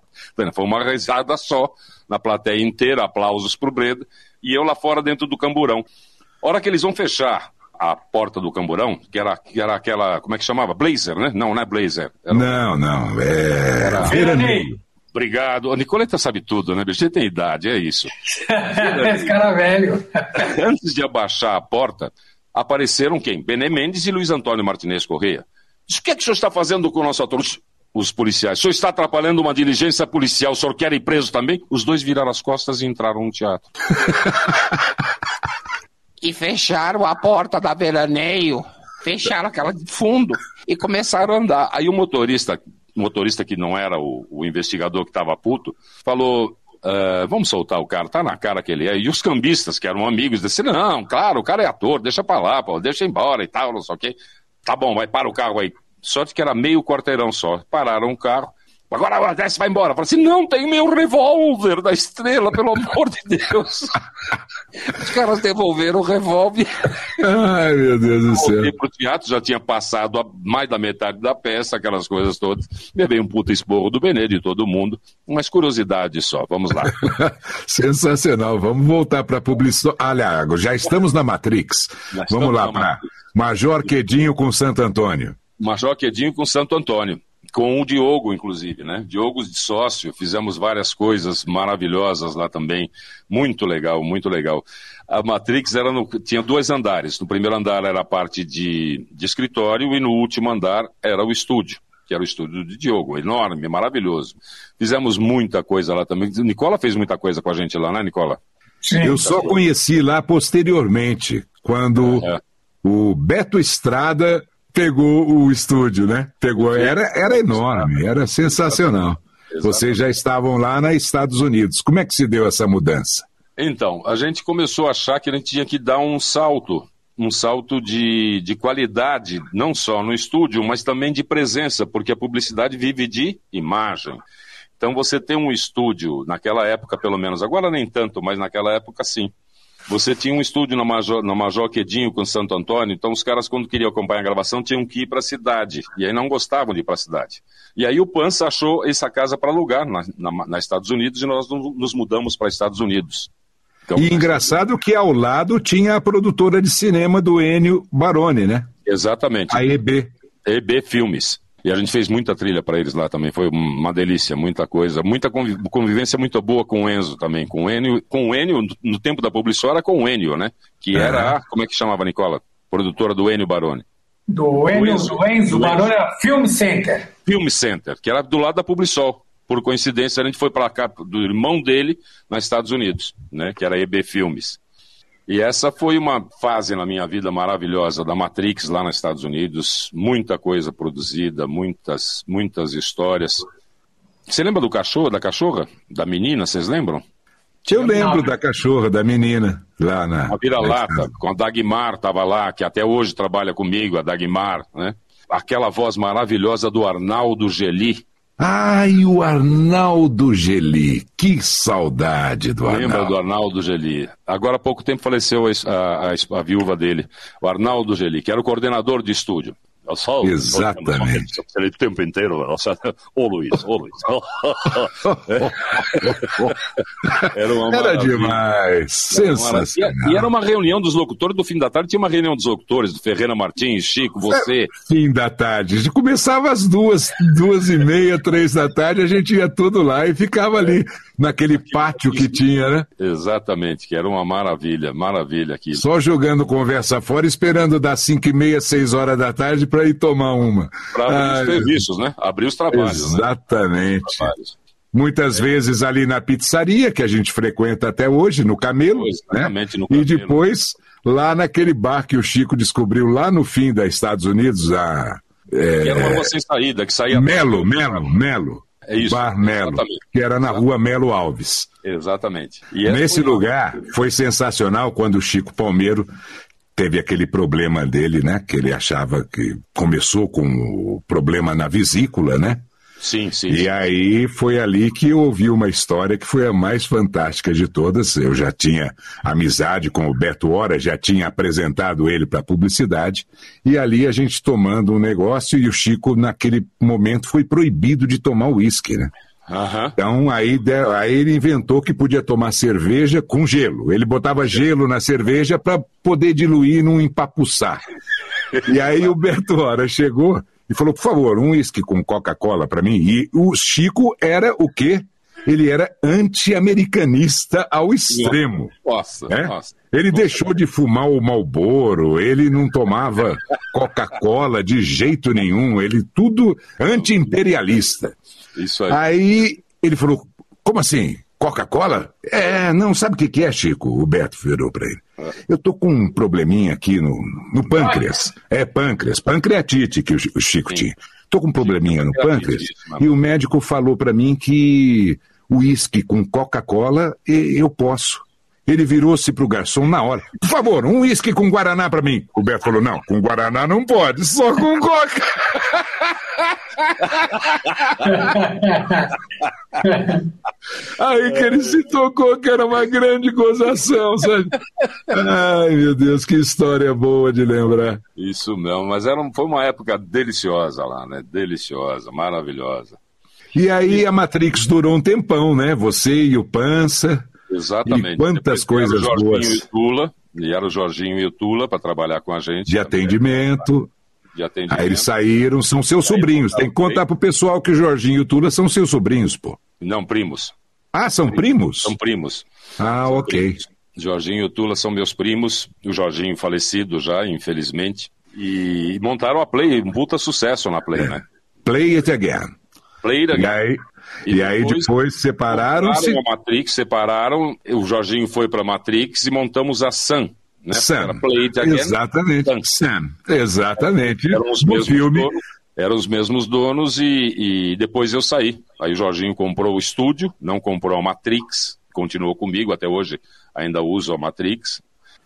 Foi uma risada só, na plateia inteira, aplausos pro Breda, e eu lá fora dentro do camburão. Hora que eles vão fechar a porta do camburão, que era, que era aquela, como é que chamava? Blazer, né? Não, não é Blazer. Era, não, não, é... Era... Veraneio. Obrigado. A Nicoleta sabe tudo, né? Você tem idade, é isso. <laughs> Esse cara velho. <laughs> Antes de abaixar a porta, apareceram quem? Bené Mendes e Luiz Antônio Martinez Correia. O que é que o senhor está fazendo com o nosso ator? Os policiais. O senhor está atrapalhando uma diligência policial, o senhor quer ir preso também? Os dois viraram as costas e entraram no teatro. <laughs> e fecharam a porta da veraneio. Fecharam aquela de fundo e começaram a andar. Aí o motorista motorista que não era o, o investigador que estava puto, falou: Uh, vamos soltar o cara, tá na cara que ele é. E os cambistas, que eram amigos, disseram: não, claro, o cara é ator, deixa pra lá, pô, deixa embora e tal, não sei o quê. Tá bom, vai para o carro aí. Sorte que era meio quarteirão só. Pararam o carro. Agora desce, vai embora. Falei assim: não, tem meu revólver da estrela, pelo amor de Deus. <laughs> Os caras devolveram o revólver. Ai, meu Deus do céu. Voltei pro teatro, já tinha passado a mais da metade da peça, aquelas coisas todas. Levei um puta esporro do Benê, de todo mundo. Umas curiosidades só, vamos lá. <laughs> Sensacional. Vamos voltar para publicidade. Aliás, já estamos na Matrix. Já vamos lá para Major Quedinho com Santo Antônio. Major Quedinho com Santo Antônio com o Diogo, inclusive, né? Diogo de sócio, fizemos várias coisas maravilhosas lá também, muito legal, muito legal. A Matrix era no, tinha dois andares, no primeiro andar era a parte de, de escritório e no último andar era o estúdio, que era o estúdio de Diogo, enorme, maravilhoso. Fizemos muita coisa lá também. Nicola fez muita coisa com a gente lá, né, Nicola? Sim, Eu só conheci lá posteriormente, quando é. o Beto Estrada pegou o estúdio, né? Pegou, era, era enorme, era sensacional. Vocês já estavam lá nos Estados Unidos. Como é que se deu essa mudança? Então, a gente começou a achar que a gente tinha que dar um salto, um salto de, de qualidade, não só no estúdio, mas também de presença, porque a publicidade vive de imagem. Então, você tem um estúdio, naquela época pelo menos, agora nem tanto, mas naquela época sim você tinha um estúdio na Major, na Major Quedinho com Santo Antônio, então os caras, quando queriam acompanhar a gravação, tinham que ir para a cidade. E aí não gostavam de ir para a cidade. E aí o Pança achou essa casa para alugar na, na, na, Estados Unidos e nós nos mudamos para Estados Unidos. Então, e engraçado que ao lado tinha a produtora de cinema do Enio Baroni, né? Exatamente. A EB. EB Filmes. E a gente fez muita trilha para eles lá também, foi uma delícia, muita coisa, muita convivência muito boa com o Enzo também, com o Enio, com o Enio no tempo da Publisol era com o Enio, né? Que uhum. era, a, como é que chamava, Nicola? Produtora do Enio Baroni. Do Enio, Enzo, do Enzo Baroni era Film Center. Film Center, que era do lado da Publisol. Por coincidência, a gente foi para cá do irmão dele, nos Estados Unidos, né? Que era EB Filmes. E essa foi uma fase na minha vida maravilhosa da Matrix lá nos Estados Unidos, muita coisa produzida, muitas, muitas histórias. Você lembra do cachorro, da cachorra, da menina? Vocês lembram? Eu lembro da cachorra, da menina, lá na. A vira-lata, com a Dagmar estava lá, que até hoje trabalha comigo, a Dagmar, né? Aquela voz maravilhosa do Arnaldo Geli. Ai, o Arnaldo Geli. Que saudade do Arnaldo. Lembra do Arnaldo Geli? Agora há pouco tempo faleceu a, a, a, a viúva dele, o Arnaldo Geli, que era o coordenador de estúdio. Só, Exatamente. O tempo inteiro. Ô Luiz, ô Luiz. <laughs> era, uma era demais. Sensacional. E, era uma reunião dos locutores do fim da tarde. Tinha uma reunião dos locutores, do Ferreira Martins, Chico, você. É, fim da tarde. Começava às duas, duas e meia, três da tarde, a gente ia tudo lá e ficava ali naquele pátio que tinha, né? Exatamente, que era uma maravilha, maravilha aqui. Só jogando conversa fora, esperando das cinco e meia, seis horas da tarde para ir tomar uma. Para abrir os serviços, né? Abrir os trabalhos. Né? Exatamente. Né? Trabalhos. Muitas é. vezes ali na pizzaria, que a gente frequenta até hoje, no Camelo, Exatamente, né? no Camelo. E depois lá naquele bar que o Chico descobriu lá no fim da Estados Unidos, a... É... Que era uma sem saída, que saía... Melo, Melo, Melo. É isso. Bar Melo, exatamente. que era na rua Melo Alves. Exatamente. Nesse foi... lugar foi sensacional quando o Chico Palmeiro teve aquele problema dele, né? Que ele achava que começou com o problema na vesícula, né? Sim, sim. E sim. aí foi ali que eu ouvi uma história que foi a mais fantástica de todas. Eu já tinha amizade com o Beto Hora, já tinha apresentado ele para publicidade, e ali a gente tomando um negócio e o Chico, naquele momento, foi proibido de tomar uísque, né? Uhum. Então aí, aí ele inventou que podia tomar cerveja com gelo. Ele botava gelo na cerveja para poder diluir e não empapuçar. E aí o Beto Hora chegou e falou: por favor, um uísque com Coca-Cola para mim. E o Chico era o quê? Ele era anti-americanista ao extremo. Nossa, né? nossa. Ele deixou de fumar o Malboro, ele não tomava Coca-Cola de jeito nenhum, ele tudo anti-imperialista. Isso aí. Aí ele falou: como assim? Coca-Cola? É, não, sabe o que, que é, Chico? O Beto virou para ele. Eu tô com um probleminha aqui no, no pâncreas. É pâncreas, pancreatite que o Chico Sim. tinha. Tô com um probleminha no pâncreas e o médico falou para mim que uísque com Coca-Cola eu posso. Ele virou-se pro garçom na hora. Por favor, um uísque com Guaraná para mim. O Beto falou: não, com Guaraná não pode, só com Coca. <laughs> Aí que ele se tocou que era uma grande gozação, sabe? Ai, meu Deus, que história boa de lembrar. Isso mesmo, mas era, foi uma época deliciosa lá, né? Deliciosa, maravilhosa. E aí a Matrix durou um tempão, né? Você e o Pança. Exatamente. E quantas Depois coisas boas. E, Tula, e era o Jorginho e o Tula para trabalhar com a gente. De atendimento. De atendimento. Aí eles saíram, são seus sobrinhos. Tem que contar pro pessoal que o Jorginho e o Tula são seus sobrinhos, pô. Não, primos. Ah, são primos? São primos. Ah, são ok. Primos. Jorginho e o Tula são meus primos. O Jorginho falecido já, infelizmente. E montaram a Play, um puta sucesso na Play, é. né? Play It Again. Play It Again. E aí, e, e aí depois separaram-se. a Matrix, separaram, o Jorginho foi para Matrix e montamos a Sun. Né? Sam. Exatamente. Sam. Exatamente. Eram os, mesmos filme... donos, eram os mesmos donos e, e depois eu saí. Aí o Jorginho comprou o estúdio, não comprou a Matrix, continuou comigo até hoje, ainda uso a Matrix.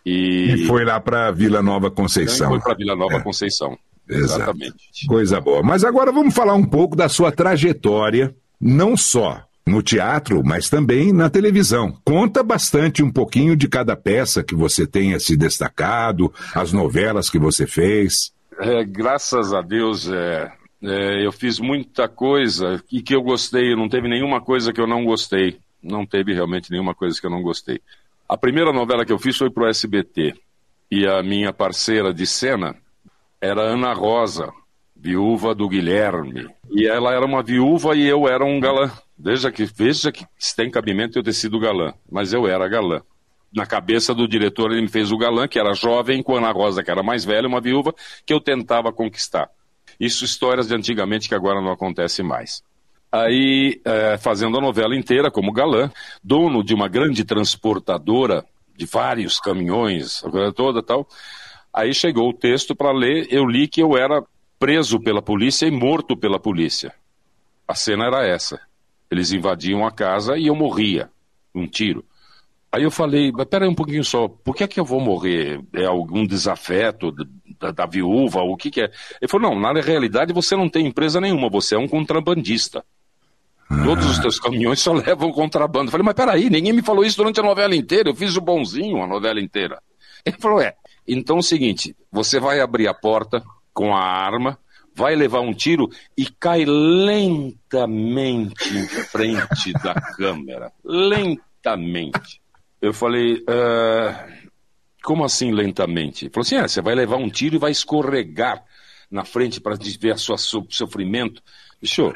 E, e foi lá para Vila Nova Conceição. Foi para Vila Nova é. Conceição. Exatamente. Exato. Coisa boa. Mas agora vamos falar um pouco da sua trajetória não só no teatro, mas também na televisão. Conta bastante um pouquinho de cada peça que você tenha se destacado, as novelas que você fez. É, graças a Deus, é, é, eu fiz muita coisa e que eu gostei. Não teve nenhuma coisa que eu não gostei. Não teve realmente nenhuma coisa que eu não gostei. A primeira novela que eu fiz foi para o SBT. E a minha parceira de cena era Ana Rosa, viúva do Guilherme. E ela era uma viúva e eu era um galã. Veja que, veja que se tem cabimento eu ter sido galã, mas eu era galã. Na cabeça do diretor ele me fez o galã, que era jovem, com a Ana Rosa, que era mais velha, uma viúva, que eu tentava conquistar. Isso histórias de antigamente que agora não acontece mais. Aí, é, fazendo a novela inteira como galã, dono de uma grande transportadora de vários caminhões, a coisa toda tal. Aí chegou o texto para ler, eu li que eu era preso pela polícia e morto pela polícia. A cena era essa. Eles invadiam a casa e eu morria, um tiro. Aí eu falei, mas peraí um pouquinho só, por que é que eu vou morrer? É algum desafeto da, da viúva? O que, que é? Ele falou, não, na realidade você não tem empresa nenhuma, você é um contrabandista. Todos os teus caminhões só <laughs> levam contrabando. Eu falei, mas peraí, ninguém me falou isso durante a novela inteira, eu fiz o bonzinho a novela inteira. Ele falou, é, então é o seguinte, você vai abrir a porta com a arma, vai levar um tiro e cai lentamente em frente da <laughs> câmera. Lentamente. Eu falei, uh, como assim lentamente? Ele falou assim: é, você vai levar um tiro e vai escorregar na frente para ver o seu sofrimento. Bicho,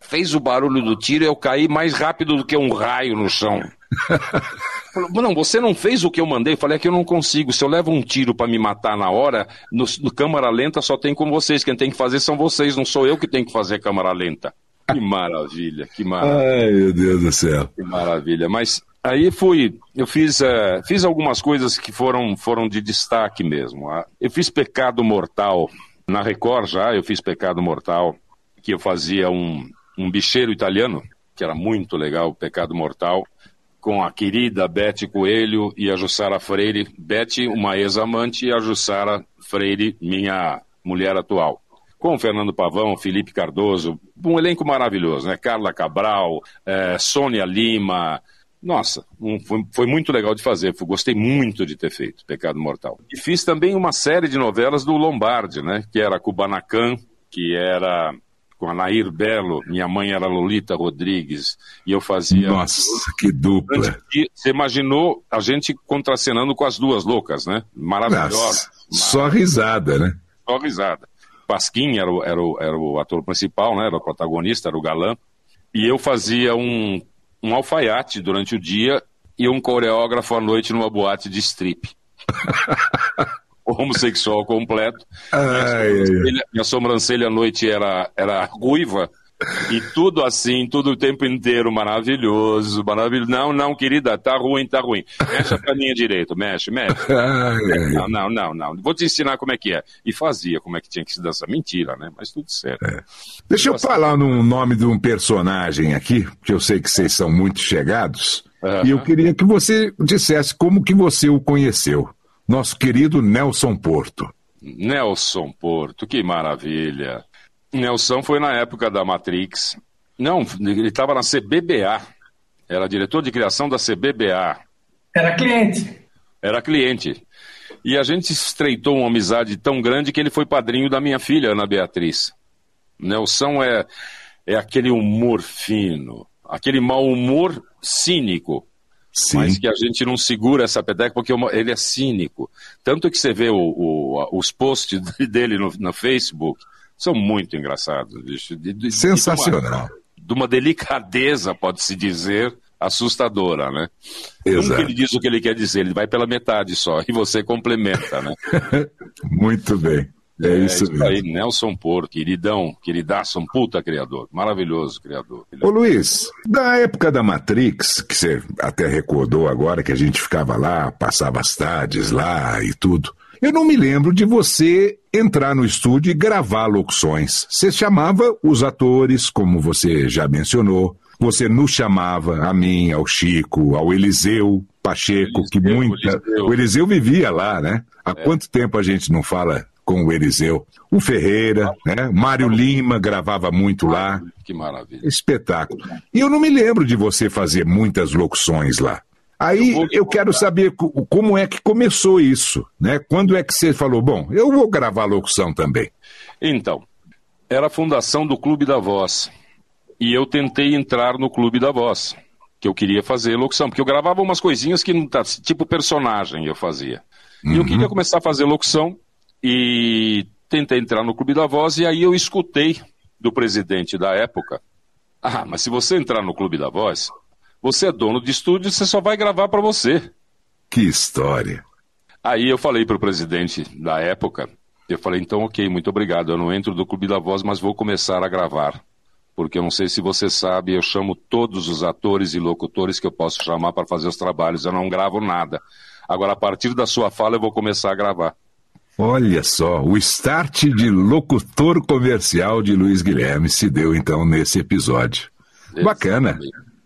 fez o barulho do tiro e eu caí mais rápido do que um raio no chão. <laughs> Falou, não, você não fez o que eu mandei. Eu falei, é que eu não consigo. Se eu levo um tiro para me matar na hora, no, no, câmara lenta só tem com vocês. Quem tem que fazer são vocês, não sou eu que tenho que fazer câmara lenta. Que <laughs> maravilha, que maravilha. Ai, meu Deus do céu. Que maravilha. Mas Aí fui, eu fiz, uh, fiz algumas coisas que foram, foram de destaque mesmo. Uh, eu fiz Pecado Mortal, na Record já, eu fiz Pecado Mortal, que eu fazia um, um bicheiro italiano, que era muito legal, Pecado Mortal, com a querida Beth Coelho e a Jussara Freire. Beth, uma ex-amante, e a Jussara Freire, minha mulher atual com Fernando Pavão, Felipe Cardoso, um elenco maravilhoso, né? Carla Cabral, é, Sônia Lima, nossa, um, foi, foi, muito legal de fazer, gostei muito de ter feito Pecado Mortal. E fiz também uma série de novelas do Lombardi, né? Que era Kubanacan, que era com a Nair Belo, minha mãe era Lolita Rodrigues, e eu fazia. Nossa, que dupla! você imaginou a gente contracenando com as duas loucas, né? Maravilhosa. Só risada, né? Só risada. Pasquim era o, era, o, era o ator principal, né? Era o protagonista, era o galã. E eu fazia um um alfaiate durante o dia e um coreógrafo à noite numa boate de strip. <laughs> Homossexual completo. Ai, minha, sobrancelha, minha sobrancelha à noite era, era ruiva e tudo assim, tudo o tempo inteiro maravilhoso, maravilhoso. Não, não, querida, tá ruim, tá ruim. Mexe a perninha direito, mexe, mexe. <laughs> Não, não, não, não. Vou te ensinar como é que é. E fazia como é que tinha que se dançar. Mentira, né? Mas tudo certo. É. Deixa eu falar no nome de um personagem aqui, que eu sei que vocês são muito chegados. Uhum. E eu queria que você dissesse como que você o conheceu. Nosso querido Nelson Porto. Nelson Porto, que maravilha. Nelson foi na época da Matrix. Não, ele estava na CBBA. Era diretor de criação da CBBA. Era cliente. Era cliente. E a gente estreitou uma amizade tão grande que ele foi padrinho da minha filha, Ana Beatriz. Nelson é, é aquele humor fino, aquele mau humor cínico. Sim. Mas que a gente não segura essa peteca porque ele é cínico. Tanto que você vê o, o, os posts <laughs> dele no, no Facebook, são muito engraçados. Bicho. De, de, Sensacional. De uma, de uma delicadeza, pode-se dizer, assustadora, né? Exato. Nunca ele diz o que ele quer dizer, ele vai pela metade só, <laughs> e você complementa, né? <laughs> muito bem. É, é isso, isso aí, Nelson Porto, queridão, queridaço, um puta criador, maravilhoso criador. Ô Luiz, da época da Matrix, que você até recordou agora que a gente ficava lá, passava as tardes lá e tudo, eu não me lembro de você entrar no estúdio e gravar locuções. Você chamava os atores, como você já mencionou. Você nos chamava, a mim, ao Chico, ao Eliseu Pacheco, Eliseu, que muita. Eliseu. O Eliseu vivia lá, né? Há é. quanto tempo a gente não fala com o Eliseu? O Ferreira, né? Mário Lima gravava muito lá. Que maravilha. Espetáculo. E eu não me lembro de você fazer muitas locuções lá. Aí eu, eu quero saber como é que começou isso, né? Quando é que você falou, bom, eu vou gravar locução também? Então, era a fundação do Clube da Voz. E eu tentei entrar no Clube da Voz, que eu queria fazer locução, porque eu gravava umas coisinhas que, tá, tipo personagem, eu fazia. Uhum. E eu queria uhum. começar a fazer locução e tentei entrar no Clube da Voz, e aí eu escutei do presidente da época: Ah, mas se você entrar no Clube da Voz, você é dono de estúdio, você só vai gravar para você. Que história. Aí eu falei para o presidente da época, eu falei, então ok, muito obrigado, eu não entro do Clube da Voz, mas vou começar a gravar. porque eu não sei se você sabe, eu chamo todos os atores e locutores que eu posso chamar para fazer os trabalhos, eu não gravo nada. Agora, a partir da sua fala, eu vou começar a gravar. Olha só, o start de locutor comercial de Luiz Guilherme se deu então nesse episódio. Exatamente. Bacana.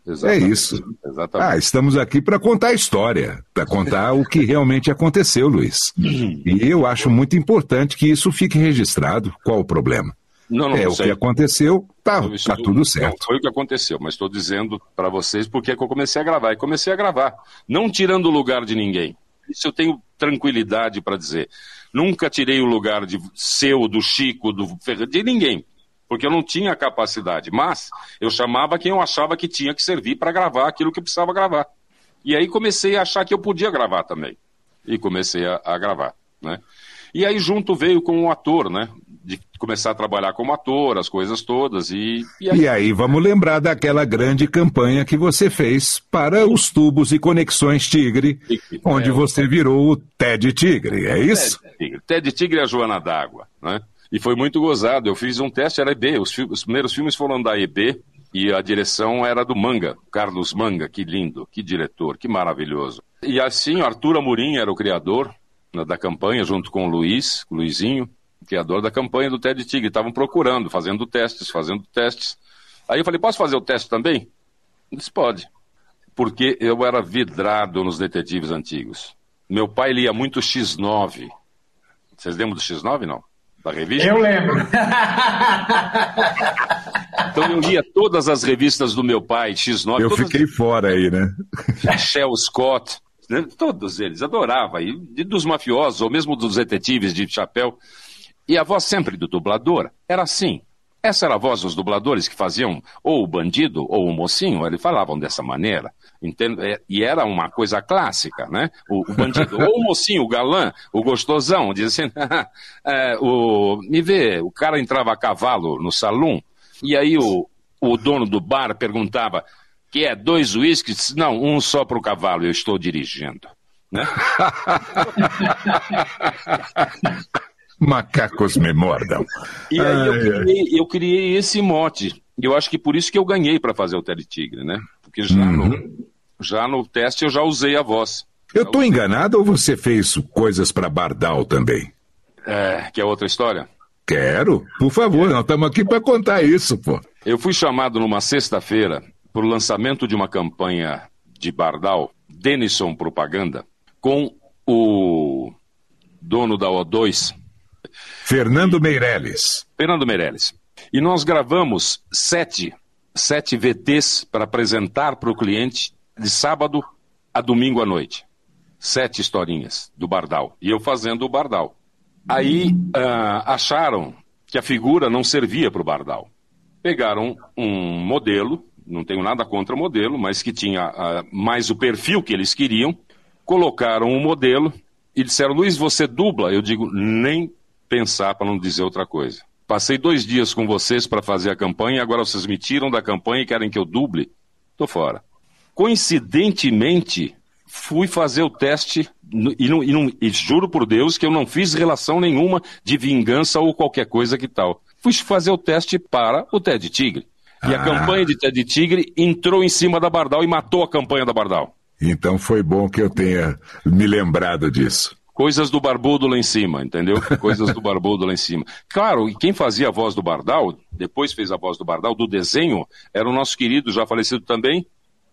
Exatamente. É isso. Exatamente. Ah, estamos aqui para contar a história, para contar o que realmente aconteceu, Luiz. E eu acho muito importante que isso fique registrado. Qual o problema? Não, não, é o que aconteceu, tá, tá tudo certo. Não foi o que aconteceu, mas estou dizendo para vocês porque é que eu comecei a gravar. E comecei a gravar, não tirando o lugar de ninguém. Isso eu tenho tranquilidade para dizer. Nunca tirei o lugar de seu, do Chico, do Ferreira, de ninguém, porque eu não tinha capacidade. Mas eu chamava quem eu achava que tinha que servir para gravar aquilo que eu precisava gravar. E aí comecei a achar que eu podia gravar também. E comecei a, a gravar, né? E aí junto veio com o ator, né? De começar a trabalhar como ator, as coisas todas. E, e, aí... e aí vamos lembrar daquela grande campanha que você fez para os tubos e conexões Tigre, onde é, você virou o Ted Tigre, é isso? Ted Tigre, Ted Tigre e a Joana d'Água, né? E foi muito gozado. Eu fiz um teste, era EB. Os, os primeiros filmes foram da EB e a direção era do Manga, Carlos Manga. Que lindo, que diretor, que maravilhoso. E assim, Arthur Amorim era o criador né, da campanha, junto com o Luiz, o Luizinho criador da campanha do TED Tigre. Estavam procurando, fazendo testes, fazendo testes. Aí eu falei, posso fazer o teste também? Ele disse, pode. Porque eu era vidrado nos detetives antigos. Meu pai lia muito X9. Vocês lembram do X9, não? Da revista? Eu lembro. <laughs> Então eu lia todas as revistas do meu pai, X9. Eu fiquei fora aí, né? Shell Scott, né? todos eles, adorava. E dos mafiosos, ou mesmo dos detetives de chapéu. E a voz sempre do dublador era assim. Essa era a voz dos dubladores que faziam ou o bandido ou o mocinho, eles falavam dessa maneira. É, e era uma coisa clássica, né? O, o bandido, ou o mocinho, o galã, o gostosão, dizia assim, <laughs> é, o, me vê, o cara entrava a cavalo no salão, e aí o, o dono do bar perguntava, que é dois uísques? Não, um só para o cavalo, eu estou dirigindo. Né? <laughs> Macacos me mordam. E aí ai, eu, criei, eu, criei, esse mote. E eu acho que por isso que eu ganhei para fazer o Teletigre, né? Porque já, uhum. no, já no teste eu já usei a voz. Eu estou enganado ou você fez coisas para Bardal também? É, que é outra história? Quero, por favor, nós estamos aqui para contar isso, pô. Eu fui chamado numa sexta-feira para o lançamento de uma campanha de Bardal, Denison Propaganda, com o dono da O2, Fernando Meirelles. Fernando Meirelles. E nós gravamos sete, sete VTs para apresentar para o cliente de sábado a domingo à noite. Sete historinhas do Bardal. E eu fazendo o Bardal. Aí uh, acharam que a figura não servia para o Bardal. Pegaram um modelo, não tenho nada contra o modelo, mas que tinha uh, mais o perfil que eles queriam, colocaram o um modelo e disseram, Luiz, você dubla? Eu digo, nem pensar para não dizer outra coisa. Passei dois dias com vocês para fazer a campanha, agora vocês me tiram da campanha e querem que eu duble? Estou fora. Coincidentemente, fui fazer o teste e, não, e, não, e, juro por Deus que eu não fiz relação nenhuma de vingança ou qualquer coisa que tal. Fui fazer o teste para o Ted Tigre. E ah. a campanha de Ted Tigre entrou em cima da Bardal e matou a campanha da Bardal. Então foi bom que eu tenha me lembrado disso. Coisas do barbudo lá em cima, entendeu? Coisas do barbudo lá em cima. Claro, e quem fazia a voz do Bardal, depois fez a voz do Bardal, do desenho, era o nosso querido, já falecido também?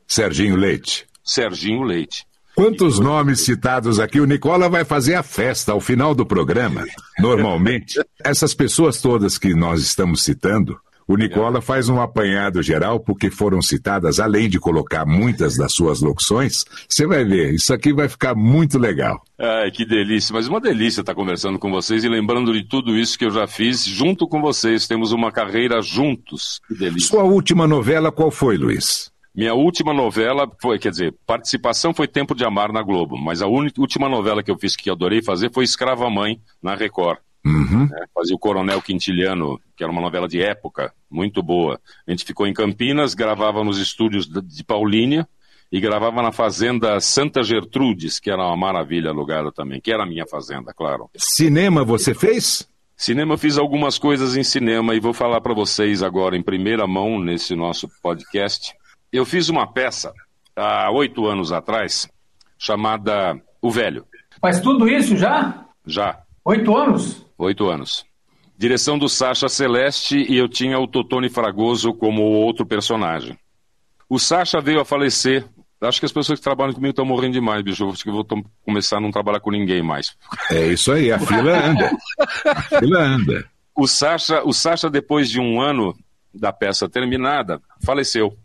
Serginho Leite. Serginho Leite. Quantos e... nomes citados aqui? O Nicola vai fazer a festa ao final do programa. Normalmente, essas pessoas todas que nós estamos citando, o Nicola faz um apanhado geral porque foram citadas, além de colocar muitas das suas locuções. Você vai ver, isso aqui vai ficar muito legal. Ai, que delícia, mas uma delícia estar conversando com vocês e lembrando de tudo isso que eu já fiz junto com vocês. Temos uma carreira juntos. Que delícia. Sua última novela qual foi, Luiz? Minha última novela foi, quer dizer, participação foi Tempo de Amar na Globo, mas a última novela que eu fiz que adorei fazer foi Escrava Mãe na Record. Uhum. É, fazia o Coronel Quintiliano, que era uma novela de época, muito boa. A gente ficou em Campinas, gravava nos estúdios de Paulínia e gravava na fazenda Santa Gertrudes, que era uma maravilha alugada também, que era a minha fazenda, claro. Cinema você fez? Cinema, eu fiz algumas coisas em cinema e vou falar para vocês agora em primeira mão nesse nosso podcast. Eu fiz uma peça há oito anos atrás chamada O Velho. Mas tudo isso já? Já. Oito anos? Oito anos. Direção do Sacha Celeste e eu tinha o Totone Fragoso como outro personagem. O Sacha veio a falecer Acho que as pessoas que trabalham comigo estão morrendo demais, bicho. Acho que eu vou começar a não trabalhar com ninguém mais. É isso aí, a fila anda. A fila anda. O Sacha, o Sacha, depois de um ano da peça terminada, faleceu.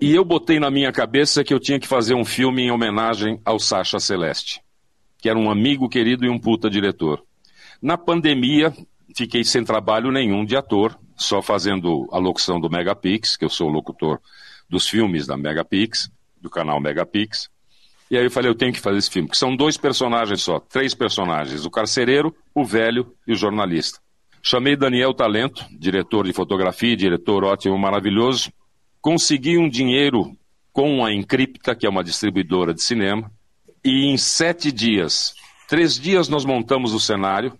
E eu botei na minha cabeça que eu tinha que fazer um filme em homenagem ao Sacha Celeste, que era um amigo querido e um puta diretor. Na pandemia, fiquei sem trabalho nenhum de ator, só fazendo a locução do Megapix, que eu sou o locutor dos filmes da Megapix do canal Megapix. E aí eu falei, eu tenho que fazer esse filme, que são dois personagens só, três personagens, o carcereiro, o velho e o jornalista. Chamei Daniel Talento, diretor de fotografia, diretor ótimo, maravilhoso. Consegui um dinheiro com a Encripta, que é uma distribuidora de cinema, e em sete dias, três dias nós montamos o cenário,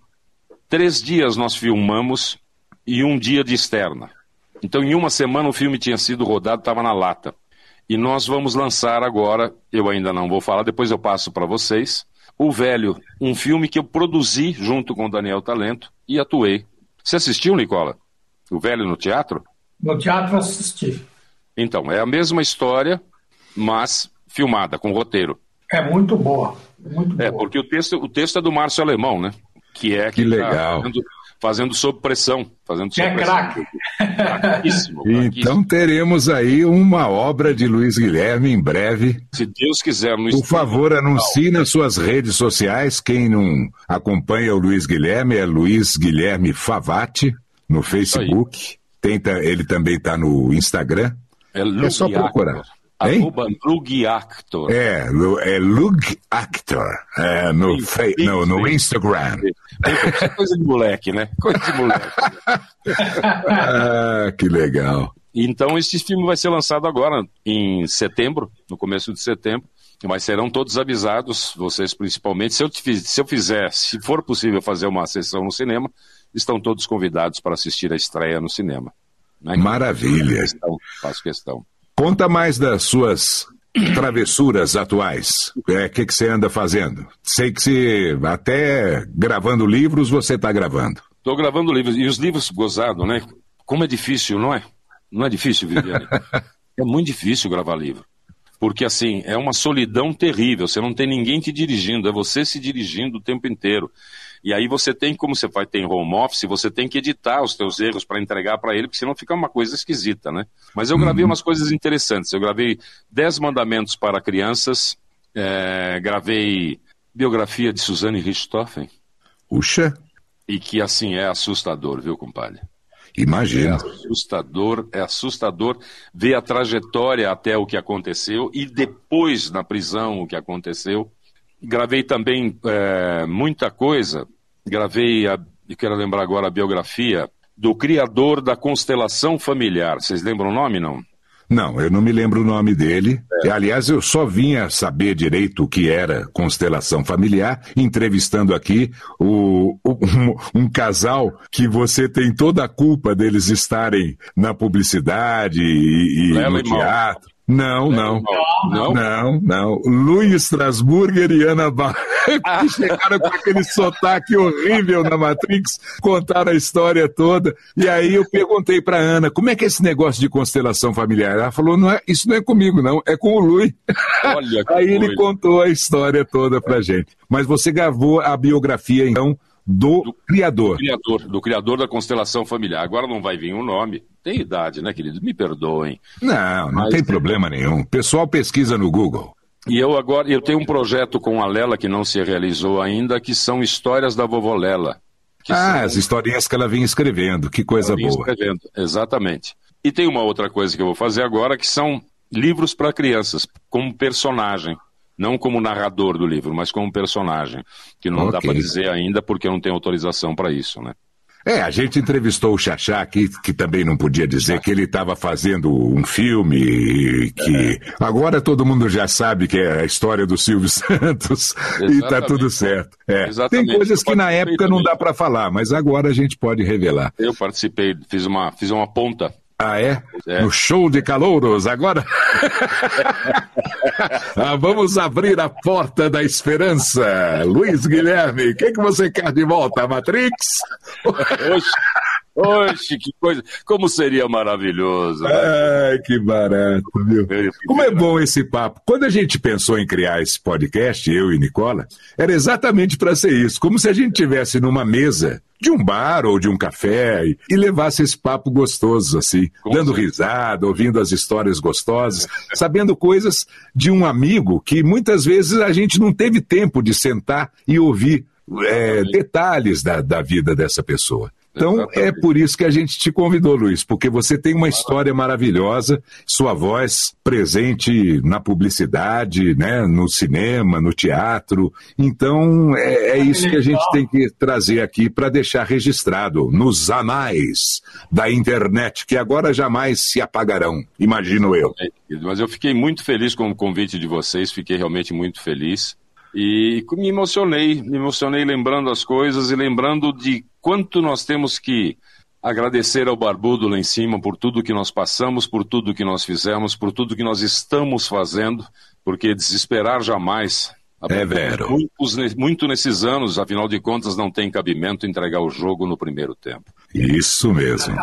três dias nós filmamos e um dia de externa. Então, em uma semana o filme tinha sido rodado, estava na lata. E nós vamos lançar agora, eu ainda não vou falar, depois eu passo para vocês, O Velho, um filme que eu produzi junto com o Daniel Talento e atuei. Você assistiu, Nicola? O Velho no teatro? No teatro assisti. Então, é a mesma história, mas filmada, com roteiro. É muito boa. Muito é, boa. porque o texto, o texto é do Márcio Alemão, né? Que é que, que tá legal. Tá fazendo sob pressão. Fazendo que é craque. Então teremos aí uma obra de Luiz Guilherme em breve. Se Deus quiser. No Por favor, anuncie nas suas redes sociais. Quem não acompanha o Luiz Guilherme é Luiz Guilherme Favati no Facebook. Tenta, ele também está no Instagram. É, é só procurar. Arroba Lug Actor. É, é Lug Actor. É, no, sim, sim, no, no Instagram. É coisa de moleque, né? Coisa de moleque. ah, que legal. Então, esse filme vai ser lançado agora, em setembro, no começo de setembro. Mas serão todos avisados, vocês principalmente. Se eu, se eu fizer, se for possível fazer uma sessão no cinema, estão todos convidados para assistir a estreia no cinema. Né? Maravilha. Faço questão. Faço questão. Conta mais das suas travessuras atuais. O é, que, que você anda fazendo? Sei que se até gravando livros você está gravando. Estou gravando livros. E os livros gozado, né? Como é difícil, não é? Não é difícil, Viviane? <laughs> é muito difícil gravar livro. Porque, assim, é uma solidão terrível. Você não tem ninguém te dirigindo, é você se dirigindo o tempo inteiro. E aí você tem, como você vai ter home office, você tem que editar os teus erros para entregar para ele, porque senão fica uma coisa esquisita, né? Mas eu gravei uhum. umas coisas interessantes. Eu gravei 10 mandamentos para crianças, é, gravei biografia de Suzane Richthofen. Puxa! E que, assim, é assustador, viu, compadre? Imagina. É assustador, é assustador ver a trajetória até o que aconteceu e depois na prisão o que aconteceu. Gravei também é, muita coisa. Gravei, a, eu quero lembrar agora a biografia do criador da constelação familiar. Vocês lembram o nome, não? Não, eu não me lembro o nome dele. É. Aliás, eu só vinha saber direito o que era constelação familiar, entrevistando aqui o, o um, um, casal que você tem toda a culpa deles estarem na publicidade e, e no teatro. Não, não. Não, não, não. Luiz Strasburger e Ana Barra, <laughs> que chegaram com aquele sotaque horrível na Matrix, contaram a história toda. E aí eu perguntei para Ana, como é que é esse negócio de constelação familiar? Ela falou, não é, isso não é comigo, não, é com o Luiz. Olha aí ele contou a história toda pra gente. Mas você gravou a biografia, então, do, do, criador. Do criador, do criador da constelação familiar. Agora não vai vir o um nome. Tem idade, né, querido? Me perdoem. Não, não Mas... tem problema nenhum. O pessoal pesquisa no Google. E eu agora eu tenho um projeto com a Lela que não se realizou ainda, que são histórias da vovó Lela. Ah, são... as historinhas que ela vinha escrevendo, que coisa boa. Escrevendo, exatamente. E tem uma outra coisa que eu vou fazer agora, que são livros para crianças, como personagem não como narrador do livro, mas como personagem, que não okay. dá para dizer ainda porque eu não tenho autorização para isso, né? É, a gente entrevistou o Xaxá aqui, que também não podia dizer que ele estava fazendo um filme que agora todo mundo já sabe que é a história do Silvio <laughs> Santos e tá tudo certo. É. Tem coisas que na época não dá para falar, mas agora a gente pode revelar. Eu participei, fiz uma, fiz uma ponta ah, é? é? No show de calouros, agora? <laughs> ah, vamos abrir a porta da esperança. Luiz Guilherme, o que, que você quer de volta, Matrix? Oxe. Oxe, que coisa. Como seria maravilhoso. Né? Ai, que barato, viu? Como é bom esse papo. Quando a gente pensou em criar esse podcast, eu e Nicola, era exatamente para ser isso. Como se a gente tivesse numa mesa de um bar ou de um café e, e levasse esse papo gostoso, assim, Com dando certeza. risada, ouvindo as histórias gostosas, <laughs> sabendo coisas de um amigo que muitas vezes a gente não teve tempo de sentar e ouvir é, detalhes da, da vida dessa pessoa. Então Exatamente. é por isso que a gente te convidou, Luiz, porque você tem uma história maravilhosa, sua voz presente na publicidade, né, no cinema, no teatro. Então é, é isso que a gente tem que trazer aqui para deixar registrado nos anais da internet, que agora jamais se apagarão, imagino eu. Mas eu fiquei muito feliz com o convite de vocês, fiquei realmente muito feliz. E me emocionei, me emocionei lembrando as coisas e lembrando de quanto nós temos que agradecer ao Barbudo lá em cima por tudo que nós passamos, por tudo que nós fizemos, por tudo que nós estamos fazendo, porque desesperar jamais. É vero. Muitos, muito nesses anos, afinal de contas, não tem cabimento entregar o jogo no primeiro tempo. Isso mesmo.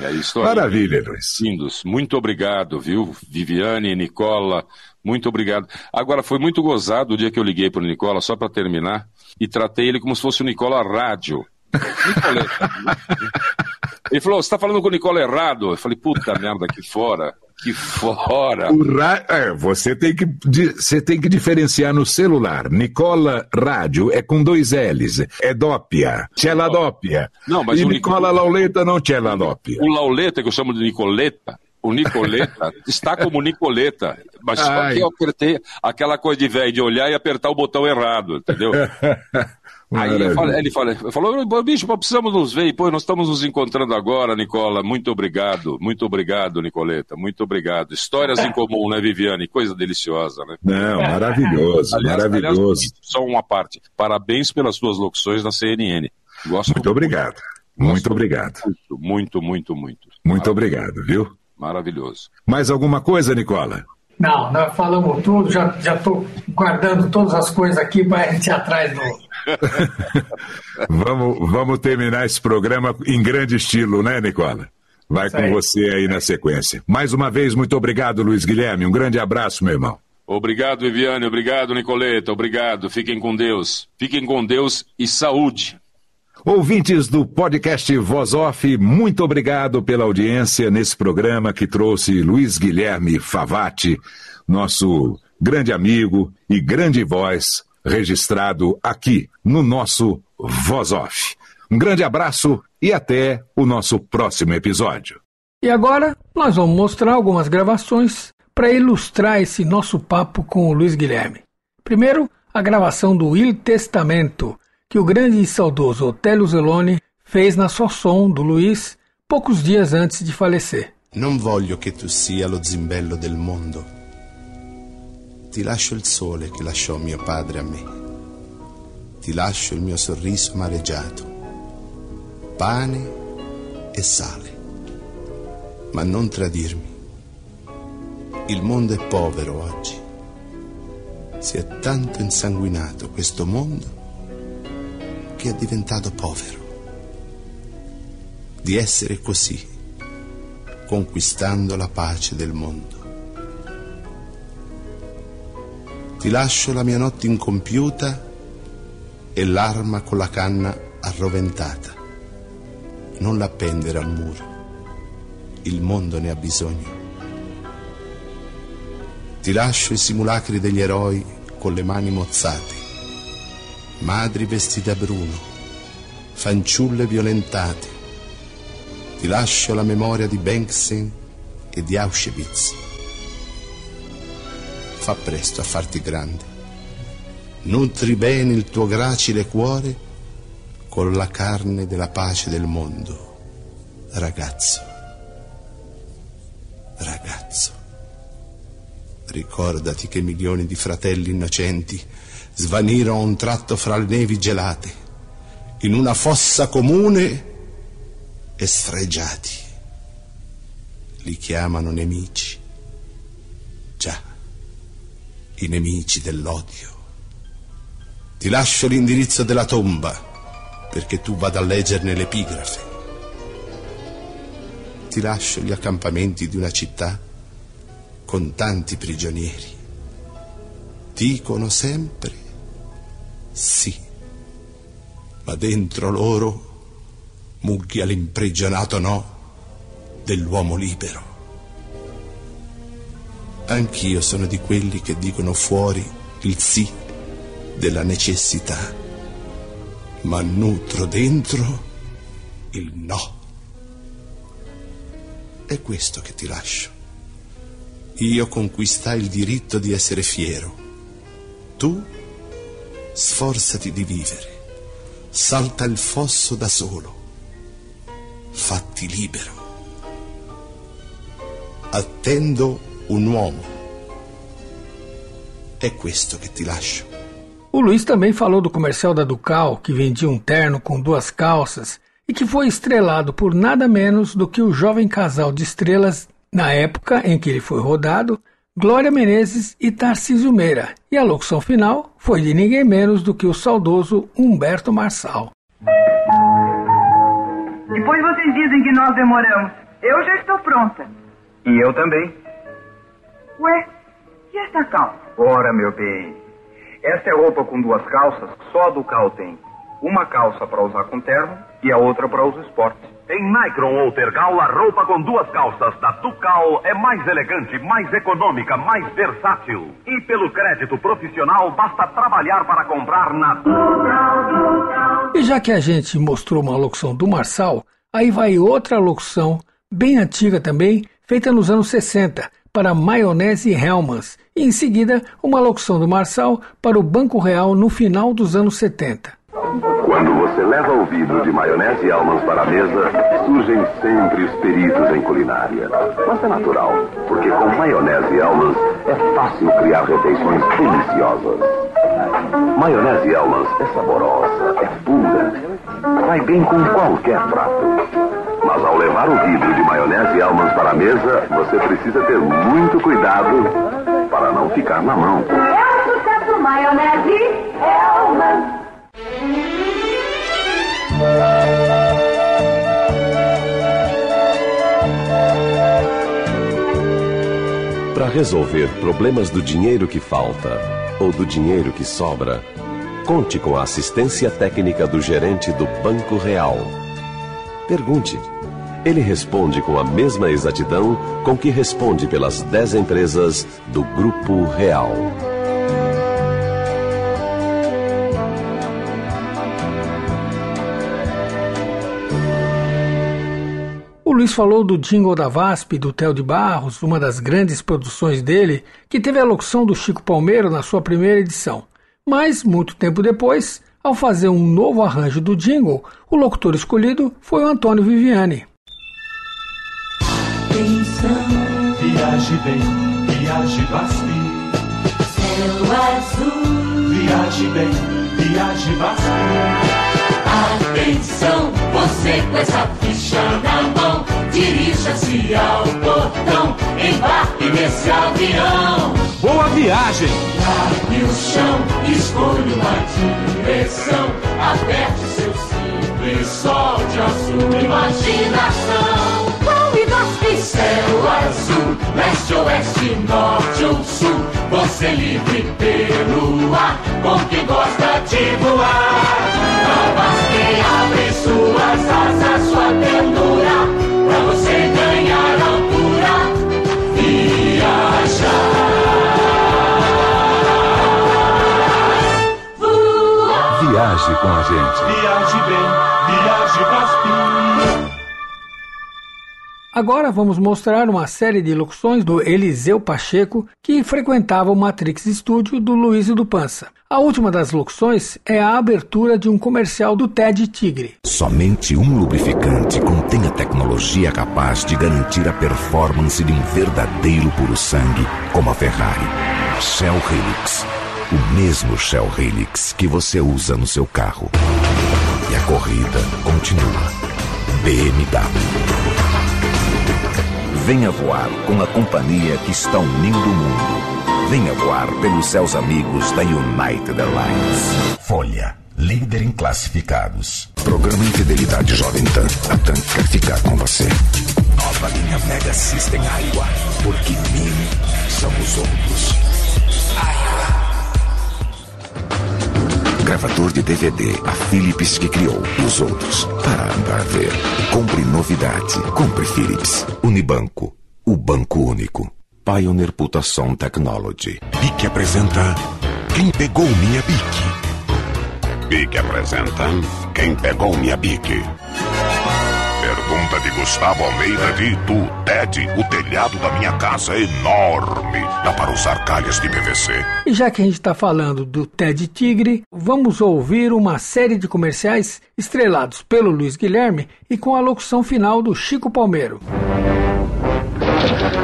É isso Maravilha, Luiz. Lindos. Muito obrigado, viu? Viviane, Nicola, muito obrigado. Agora, foi muito gozado o dia que eu liguei para o Nicola, só para terminar, e tratei ele como se fosse o Nicola Rádio. ele falou: Você está falando com o Nicola errado? Eu falei: Puta merda, aqui fora. Que fora. Ra... É, você, tem que, você tem que diferenciar no celular. Nicola Rádio é com dois L's. É dópia. Celadópia. Não, mas e o Nicola Nic... Lauleta não Celadópia. O Lauleta, que eu chamo de Nicoleta, o Nicoleta está como Nicoleta, mas só que eu apertei aquela coisa de velho de olhar e apertar o botão errado, entendeu? <laughs> Aí ele, fala, ele, falou, bicho, precisamos nos ver, e pô, nós estamos nos encontrando agora, Nicola, muito obrigado, muito obrigado, Nicoleta, muito obrigado. Histórias em comum, né, Viviane? Coisa deliciosa, né? Não, maravilhoso, aliás, maravilhoso. Aliás, só uma parte, parabéns pelas suas locuções na CNN. Gosto muito obrigado, muito obrigado. Muito, muito, muito, muito. Muito obrigado, viu? Maravilhoso. Mais alguma coisa, Nicola? Não, nós falamos tudo, já estou guardando todas as coisas aqui para a gente ir atrás do. <laughs> vamos, vamos terminar esse programa em grande estilo, né, Nicola? Vai Isso com aí. você aí na sequência. Mais uma vez, muito obrigado, Luiz Guilherme. Um grande abraço, meu irmão. Obrigado, Viviane. Obrigado, Nicoleta. Obrigado. Fiquem com Deus. Fiquem com Deus e saúde. Ouvintes do podcast Voz Off, muito obrigado pela audiência nesse programa que trouxe Luiz Guilherme Favati, nosso grande amigo e grande voz, registrado aqui no nosso Voz Off. Um grande abraço e até o nosso próximo episódio. E agora nós vamos mostrar algumas gravações para ilustrar esse nosso papo com o Luiz Guilherme. Primeiro, a gravação do Il Testamento que o grande e saudoso Otelo Zeloni fez na sua som do Luiz poucos dias antes de falecer. Non voglio che tu sia lo zimbello del mondo. Ti lascio il sole che lasciò mio padre a me. Ti lascio il mio sorriso amareggiato. Pane e sale. Ma non tradirmi. Il mondo è povero oggi. Si è tanto insanguinato questo mondo che è diventato povero. Di essere così, conquistando la pace del mondo. Ti lascio la mia notte incompiuta e l'arma con la canna arroventata. Non l'appendere al muro. Il mondo ne ha bisogno. Ti lascio i simulacri degli eroi con le mani mozzate madri vestite a bruno, fanciulle violentate. Ti lascio la memoria di Bengtsen e di Auschwitz. Fa presto a farti grande. Nutri bene il tuo gracile cuore con la carne della pace del mondo. Ragazzo, ragazzo, ricordati che milioni di fratelli innocenti svanirono a un tratto fra le nevi gelate, in una fossa comune e sfregiati. Li chiamano nemici. Già, i nemici dell'odio. Ti lascio l'indirizzo della tomba perché tu vada a leggerne l'epigrafe. Ti lascio gli accampamenti di una città con tanti prigionieri. Dicono sempre sì, ma dentro loro mugghia l'imprigionato no dell'uomo libero. Anch'io sono di quelli che dicono fuori il sì della necessità ma nutro dentro il no. È questo che ti lascio. Io conquistai il diritto di essere fiero. Tu sforzati di vivere. Salta il fosso da solo. Fatti libero. Attendo un uomo. È questo che ti lascio. O Luiz também falou do comercial da Ducal, que vendia um terno com duas calças e que foi estrelado por nada menos do que o jovem casal de estrelas na época em que ele foi rodado, Glória Menezes e Tarcísio Meira. E a locução final foi de ninguém menos do que o saudoso Humberto Marçal. Depois vocês dizem que nós demoramos. Eu já estou pronta. E eu também. Ué, e esta calça? Ora, meu bem, esta é roupa com duas calças, só a Ducal tem. Uma calça para usar com terno e a outra para uso esporte. Em Micron ou Tergal, a roupa com duas calças da Ducal é mais elegante, mais econômica, mais versátil. E pelo crédito profissional, basta trabalhar para comprar na Ducal. E já que a gente mostrou uma locução do Marçal, aí vai outra locução, bem antiga também, feita nos anos 60, para Maionese Hellmann's e em seguida uma locução do Marçal para o Banco Real no final dos anos 70. Quando você leva o vidro de maionese e almas para a mesa, surgem sempre os peritos em culinária. Mas é natural, porque com maionese e almas é fácil criar refeições deliciosas. Maionese e almas é saborosa, é pura, vai bem com qualquer prato. Mas ao levar o vidro de maionese e almas para a mesa, você precisa ter muito cuidado para não ficar na mão. É o sucesso maionese Hellman. Para resolver problemas do dinheiro que falta ou do dinheiro que sobra, conte com a assistência técnica do gerente do Banco Real. Pergunte. Ele responde com a mesma exatidão com que responde pelas 10 empresas do Grupo Real. Luiz falou do jingle da VASP do Theo de Barros, uma das grandes produções dele, que teve a locução do Chico Palmeiro na sua primeira edição. Mas, muito tempo depois, ao fazer um novo arranjo do jingle, o locutor escolhido foi o Antônio Viviani. Atenção, Viaje bem, viaje VASP. céu azul. Viaje bem, viaje VASP. Atenção, você com essa ficha na mão, dirija-se ao portão, embarque nesse avião. Boa viagem! Largue o chão, escolha uma direção, aperte seu cinto e solte a sua imaginação. Céu azul, leste, oeste, norte ou sul, você livre pelo ar, com quem gosta de voar. A VASP abre suas asas, sua ternura, pra você ganhar altura, viajar. Voar. Viaje com a gente. Viaje bem, viaje VASP. Agora vamos mostrar uma série de locuções do Eliseu Pacheco, que frequentava o Matrix Studio do Luiz do Pança. A última das locuções é a abertura de um comercial do Ted Tigre. Somente um lubrificante contém a tecnologia capaz de garantir a performance de um verdadeiro puro sangue, como a Ferrari. Shell Helix. O mesmo Shell Helix que você usa no seu carro. E a corrida continua. BMW. Venha voar com a companhia que está unindo o mundo. Venha voar pelos seus amigos da United Airlines. Folha, líder em classificados. Programa em Fidelidade Jovem Tan. A TAM quer ficar com você. Nova linha Mega System Água. Porque mil são os outros. Gravador de DVD, a Philips que criou. Os outros para ver. Compre novidade. Compre Philips. Unibanco. O Banco Único. Pioneer Putação Technology. BIC apresenta Quem Pegou Minha BIC. BIC apresenta Quem Pegou Minha BIC. Pergunta de Gustavo Almeida de Itu. Ted, o telhado da minha casa é enorme. Dá para usar calhas de PVC. E já que a gente está falando do Ted Tigre, vamos ouvir uma série de comerciais estrelados pelo Luiz Guilherme e com a locução final do Chico Palmeiro.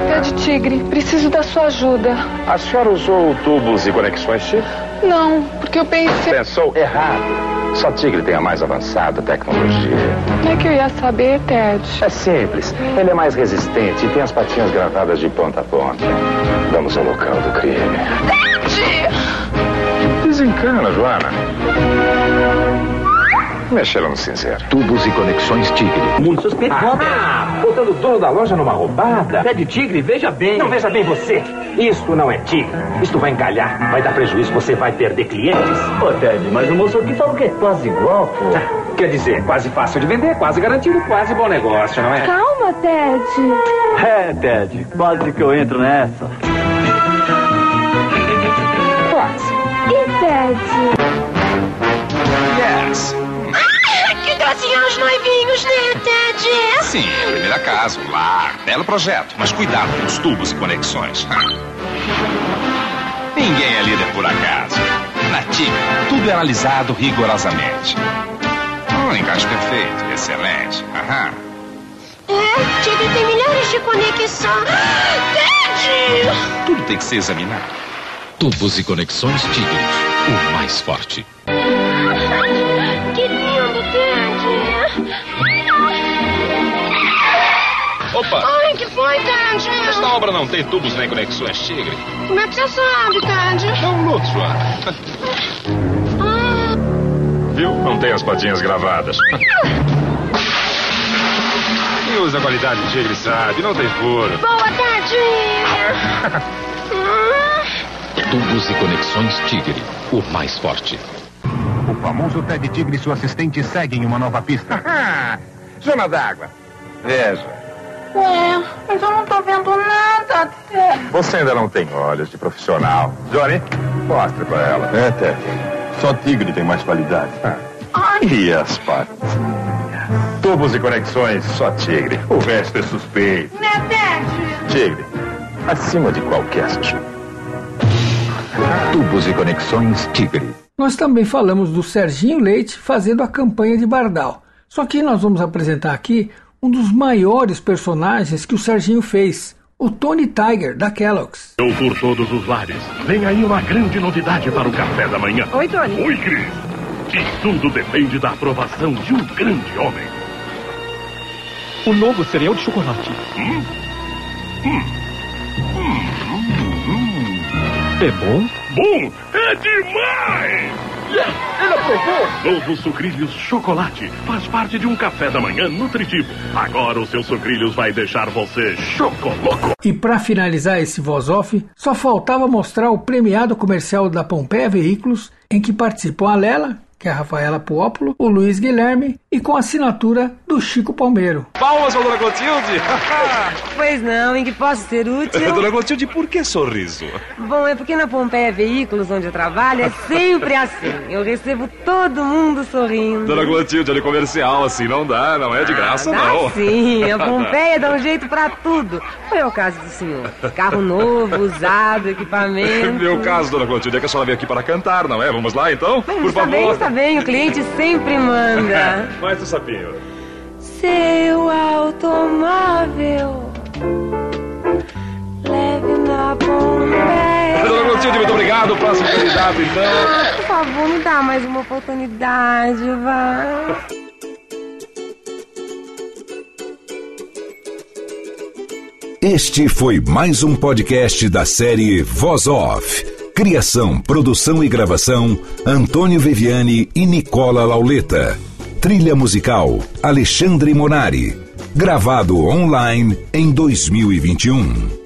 Ted Tigre, preciso da sua ajuda. A senhora usou tubos e conexões chip? Não, porque eu pensei. Pensou errado. Só Tigre tem a mais avançada tecnologia. Como é que eu ia saber, Ted? É simples. Ele é mais resistente e tem as patinhas gravadas de ponta a ponta. Vamos ao local do crime. Ted! Desencana, Joana. Mexeram no cinzeiro. Tubos e conexões Tigre. Muito suspeito. Ah, botando o dono da loja numa roubada. Pé de tigre, veja bem. Não, veja bem você. Isto não é tigre. Isto vai encalhar, vai dar prejuízo, você vai perder clientes. Ô, Ted, mas o moço aqui falou que é quase igual, pô. Ah, quer dizer, quase fácil de vender, quase garantido, quase bom negócio, não é? Calma, Ted. É, Ted, quase que eu entro nessa. Quase. E Ted? Yes. Né, Ted? Sim, a primeira casa, um lar, belo projeto. Mas cuidado com os tubos e conexões. <laughs> Ninguém é líder por acaso. Na TIC, tudo é analisado rigorosamente. Um encaixe perfeito, excelente. Aham. É, Tigre tem milhares de conexão. Ted! Tudo tem que ser examinado. Tubos e conexões Tigre. O mais forte. Esta obra não tem tubos nem conexões Tigre. Como é que você sabe, Ted? Dá um luto, Joana. Ah, Viu? Não tem as patinhas gravadas. Quem usa a qualidade de Tigre sabe, não tem furo. boa, Ted! Tubos e conexões Tigre. O mais forte. O famoso Ted Tigre e seu assistente seguem uma nova pista. <laughs> Zona d'água. Veja. Ué, mas eu não tô vendo nada, Ted. Você ainda não tem olhos de profissional. Johnny, mostre pra ela. É, Ted. Só Tigre tem mais qualidade. E as patas? Tubos e conexões, só Tigre. O resto é suspeito. Né, Ted? Tigre, acima de qualquer suspeito. Tubos e conexões Tigre. Nós também falamos do Serginho Leite fazendo a campanha de Bardal. Só que nós vamos apresentar aqui um dos maiores personagens que o Serginho fez, o Tony Tiger da Kellogg's. Eu por todos os lares. Vem aí uma grande novidade para o café da manhã. Oi, Tony. Oi, Cris. E tudo depende da aprovação de um grande homem. O novo cereal de chocolate. Hum? Hum. É bom? Bom, é demais! Ele aprovou! Novo Sucrilhos Chocolate faz parte de um café da manhã nutritivo. Agora o seu Sucrilhos vai deixar você chocoloco. E para finalizar esse voz off, só faltava mostrar o premiado comercial da Pompeia Veículos, em que participam a Lela, que é a Rafaela Puópolo, o Luiz Guilherme e com assinatura do Chico Palmeiro. Palmas pra Dona Clotilde! <laughs> pois não, em que posso ser útil? <laughs> Dona Clotilde, por que sorriso? Bom, é porque na Pompeia Veículos, onde eu trabalho, é sempre assim. Eu recebo todo mundo sorrindo. Dona Clotilde, olha comercial assim não dá, não é de graça ah, dá não. sim, a <laughs> Pompeia dá um jeito pra tudo. Foi o caso do senhor. Carro novo, usado, equipamento. Meu caso, Dona Clotilde, é que a senhora veio aqui para cantar, não é? Vamos lá então? Mas por favor. bem, está bem, o cliente sempre manda. <laughs> Mais um sapinho. Seu automóvel leve na Pompeia. Dona Clotilde, muito obrigado. Próximo candidato, então. Por favor, me dá mais uma oportunidade, vá. Este foi mais um podcast da série Voz Off. Criação, produção e gravação: Antônio Viviane e Nicola Lauleta. Trilha musical: Alexandre Monari. Gravado online em 2021.